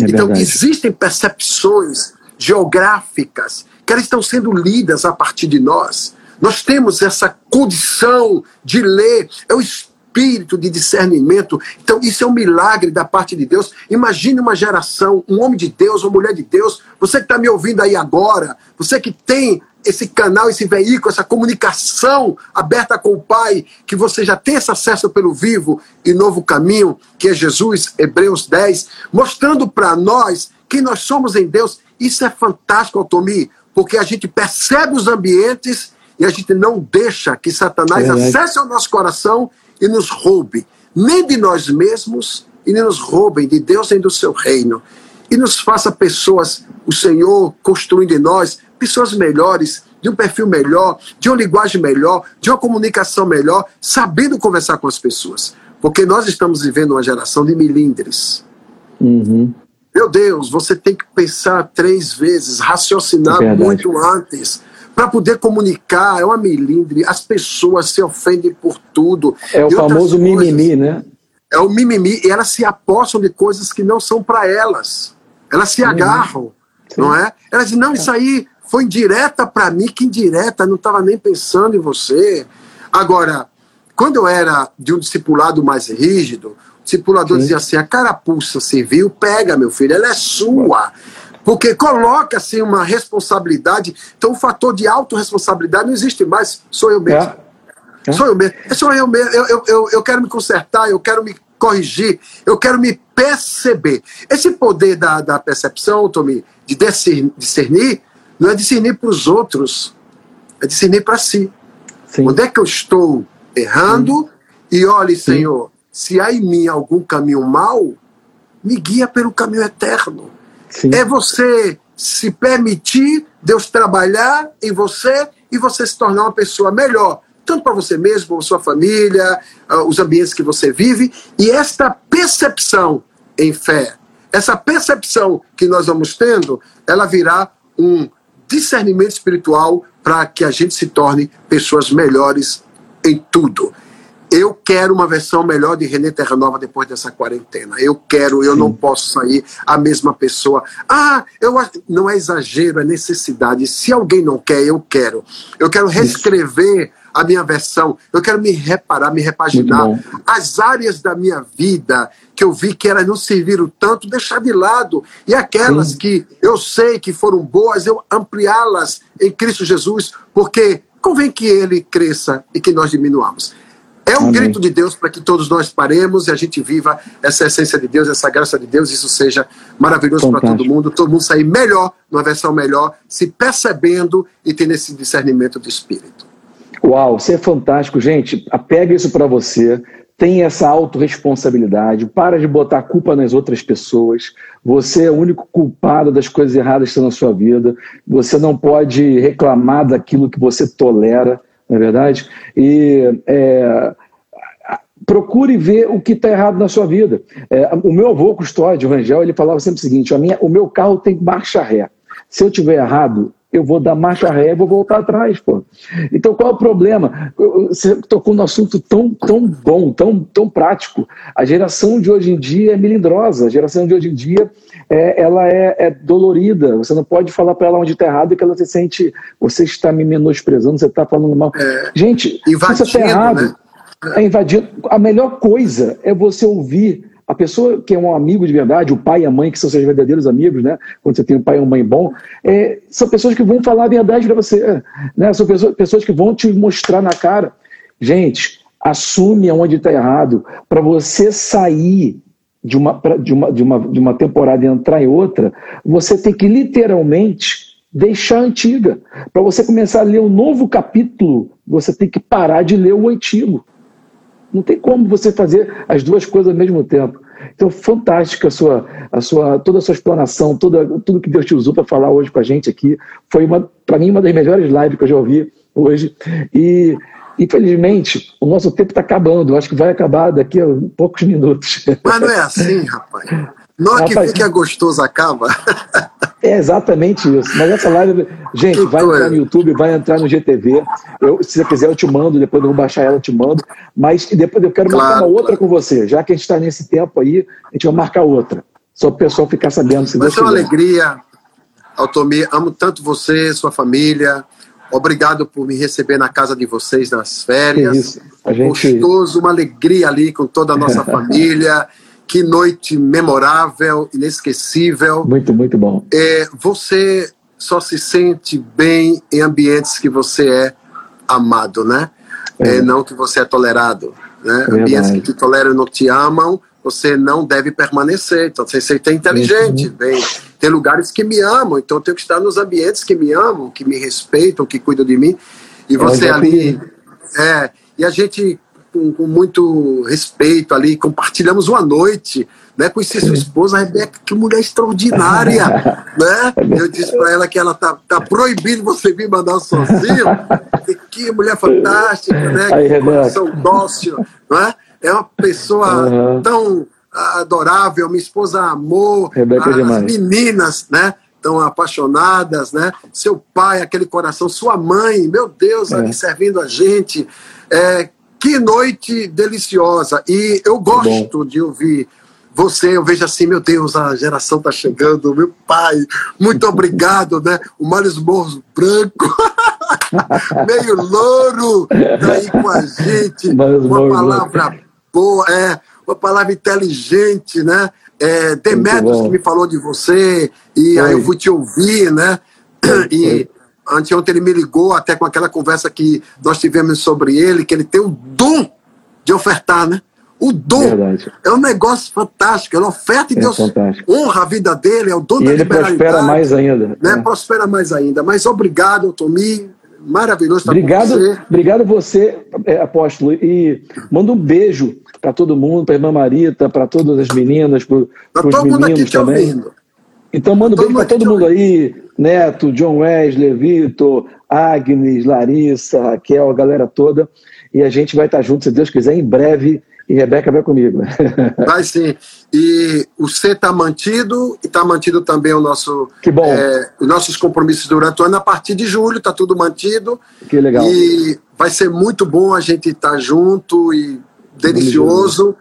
É então, verdade. existem percepções geográficas que elas estão sendo lidas a partir de nós. Nós temos essa condição de ler. É o espírito de discernimento. Então, isso é um milagre da parte de Deus. Imagine uma geração, um homem de Deus, uma mulher de Deus, você que está me ouvindo aí agora, você que tem esse canal, esse veículo, essa comunicação aberta com o Pai, que você já tem esse acesso pelo vivo e novo caminho, que é Jesus, Hebreus 10, mostrando para nós que nós somos em Deus. Isso é fantástico, Altomi, porque a gente percebe os ambientes e a gente não deixa que Satanás é acesse o nosso coração e nos roube, nem de nós mesmos e nem nos roubem de Deus nem do seu reino. E nos faça pessoas, o Senhor construindo em nós pessoas melhores, de um perfil melhor, de uma linguagem melhor, de uma comunicação melhor, sabendo conversar com as pessoas. Porque nós estamos vivendo uma geração de milindres. Uhum. Meu Deus, você tem que pensar três vezes, raciocinar é muito antes para poder comunicar. É uma milindre. As pessoas se ofendem por tudo. É o famoso coisas. mimimi, né? É o mimimi. E elas se apossam de coisas que não são para elas. Elas se uhum. agarram, Sim. não é? Elas dizem, não, isso aí foi indireta para mim, que indireta, não estava nem pensando em você. Agora, quando eu era de um discipulado mais rígido, o discipulador Sim. dizia assim: a carapuça civil, pega, meu filho, ela é sua. Porque coloca assim uma responsabilidade. Então o fator de autorresponsabilidade não existe mais. Sou eu mesmo. É. É. Sou eu mesmo. Sou eu mesmo. Eu, eu, eu, eu quero me consertar, eu quero me corrigir, eu quero me perceber. Esse poder da, da percepção, Tommy, de discernir, não é discernir para os outros, é discernir para si. Sim. Onde é que eu estou errando? Sim. E olhe, Sim. Senhor, se há em mim algum caminho mau, me guia pelo caminho eterno. É você se permitir Deus trabalhar em você e você se tornar uma pessoa melhor tanto para você mesmo, para sua família, uh, os ambientes que você vive, e esta percepção em fé, essa percepção que nós vamos tendo, ela virá um discernimento espiritual para que a gente se torne pessoas melhores em tudo. Eu quero uma versão melhor de René Terra Nova depois dessa quarentena. Eu quero, eu Sim. não posso sair a mesma pessoa. Ah, eu. Não é exagero, é necessidade. Se alguém não quer, eu quero. Eu quero reescrever Isso a minha versão, eu quero me reparar, me repaginar. As áreas da minha vida que eu vi que elas não serviram tanto, deixar de lado. E aquelas Sim. que eu sei que foram boas, eu ampliá-las em Cristo Jesus, porque convém que ele cresça e que nós diminuamos. É um Amém. grito de Deus para que todos nós paremos e a gente viva essa essência de Deus, essa graça de Deus, isso seja maravilhoso para todo mundo, todo mundo sair melhor, numa versão melhor, se percebendo e tendo esse discernimento do Espírito. Uau, você é fantástico, gente. Pega isso para você. Tem essa autorresponsabilidade. Para de botar culpa nas outras pessoas. Você é o único culpado das coisas erradas que estão na sua vida. Você não pode reclamar daquilo que você tolera, não é verdade? E é, procure ver o que está errado na sua vida. É, o meu avô custódio, Rangel, ele falava sempre o seguinte: minha, o meu carro tem marcha ré. Se eu tiver errado, eu vou dar marcha ré e vou voltar atrás, pô. Então qual é o problema? Você tocou num assunto tão, tão bom, tão, tão prático. A geração de hoje em dia é melindrosa, a geração de hoje em dia é, ela é, é dolorida. Você não pode falar para ela onde está errado e que ela se sente, você está me menosprezando, você está falando mal. É, Gente, se você está errado, né? é invadindo. A melhor coisa é você ouvir a pessoa que é um amigo de verdade, o pai e a mãe, que são seus verdadeiros amigos, né? Quando você tem um pai e uma mãe bom, é, são pessoas que vão falar a verdade para você, né? São pessoas, pessoas que vão te mostrar na cara. Gente, assume aonde está errado para você sair de uma, de, uma, de, uma, de uma temporada e entrar em outra, você tem que literalmente deixar a antiga. Para você começar a ler um novo capítulo, você tem que parar de ler o antigo. Não tem como você fazer as duas coisas ao mesmo tempo. Então, fantástica a sua, a sua, toda a sua explanação, toda, tudo que Deus te usou para falar hoje com a gente aqui. Foi, para mim, uma das melhores lives que eu já ouvi hoje. E, infelizmente, o nosso tempo está acabando. Eu acho que vai acabar daqui a poucos minutos. Mas não é assim, rapaz. Não é que fica gostoso acaba. É exatamente isso. Mas essa live, gente, vai entrar no YouTube, vai entrar no GTV. Eu, se você quiser, eu te mando, depois eu vou baixar ela, eu te mando. Mas depois eu quero claro, marcar uma outra claro. com você. Já que a gente está nesse tempo aí, a gente vai marcar outra. Só para o pessoal ficar sabendo. Se vai ser uma alegria, Altomir. Amo tanto você, sua família. Obrigado por me receber na casa de vocês nas férias. Isso. A gente... Gostoso, uma alegria ali com toda a nossa família. Que noite memorável, inesquecível. Muito, muito bom. É, você só se sente bem em ambientes que você é amado, né? É. É, não que você é tolerado. Né? ambientes que te toleram e não te amam, você não deve permanecer. Então, você, você é inteligente. Uhum. Bem, tem lugares que me amam, então eu tenho que estar nos ambientes que me amam, que me respeitam, que cuidam de mim. E você ali. É, e a gente com, com, muito respeito ali, compartilhamos uma noite, né? Conheci sua esposa, a Rebeca, que mulher extraordinária, né? Eu disse para ela que ela tá, tá proibido você vir mandar sozinho, que mulher fantástica, né? Aí, que coração dócil, né? É uma pessoa uhum. tão adorável, minha esposa amou, Rebeca as demais. meninas, né? Tão apaixonadas, né? Seu pai, aquele coração, sua mãe, meu Deus, é. ali servindo a gente. É, que noite deliciosa. E eu gosto de ouvir você, eu vejo assim, meu Deus, a geração tá chegando, meu pai, muito obrigado, né? O Mário Morros branco, meio louro, tá aí com a gente, uma palavra boa, é, uma palavra inteligente, né? É, Demetrios que me falou de você, e Foi. aí eu fui te ouvir, né? Foi. E anteontem ele me ligou, até com aquela conversa que nós tivemos sobre ele, que ele tem o dom de ofertar, né? O dom Verdade. é um negócio fantástico, é uma oferta e é Deus fantástico. honra a vida dele, é o dom e da ele prospera mais ainda. Né? É. Prospera mais ainda. Mas obrigado, Tomi, maravilhoso estar obrigado, com você. Obrigado você, é, apóstolo, e manda um beijo para todo mundo, para a irmã Marita, para todas as meninas, para os meninos também. Ouvindo. Então manda um beijo para todo mundo aí, Neto, John Wesley, Vitor, Agnes, Larissa, Raquel, a galera toda. E a gente vai estar junto, se Deus quiser, em breve e Rebeca vai comigo. Vai sim. E o C está mantido e está mantido também o nosso, que bom. É, os nossos compromissos durante o ano. A partir de julho está tudo mantido. Que legal. E vai ser muito bom a gente estar tá junto e delicioso.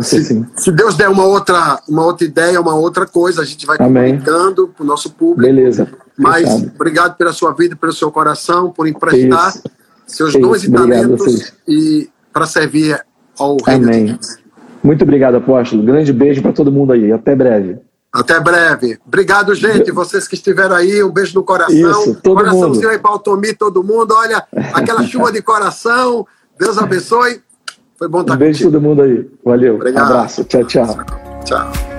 Se, se, Deus der uma outra, uma outra ideia, uma outra coisa, a gente vai Amém. comunicando para o nosso público. Beleza. Mas Fechado. obrigado pela sua vida, pelo seu coração, por emprestar Isso. seus Isso. dons e talentos e para servir ao reino Amém. de Deus. Muito obrigado, apóstolo. Grande beijo para todo mundo aí. Até breve. Até breve. Obrigado, gente. Vocês que estiveram aí, um beijo no coração. Isso, todo Coraçãozinho mundo. aí para o Tomi, todo mundo. Olha, aquela chuva de coração. Deus abençoe. Foi bom estar Um beijo contigo. todo mundo aí. Valeu. Obrigado. Um abraço. Tchau, tchau. Tchau.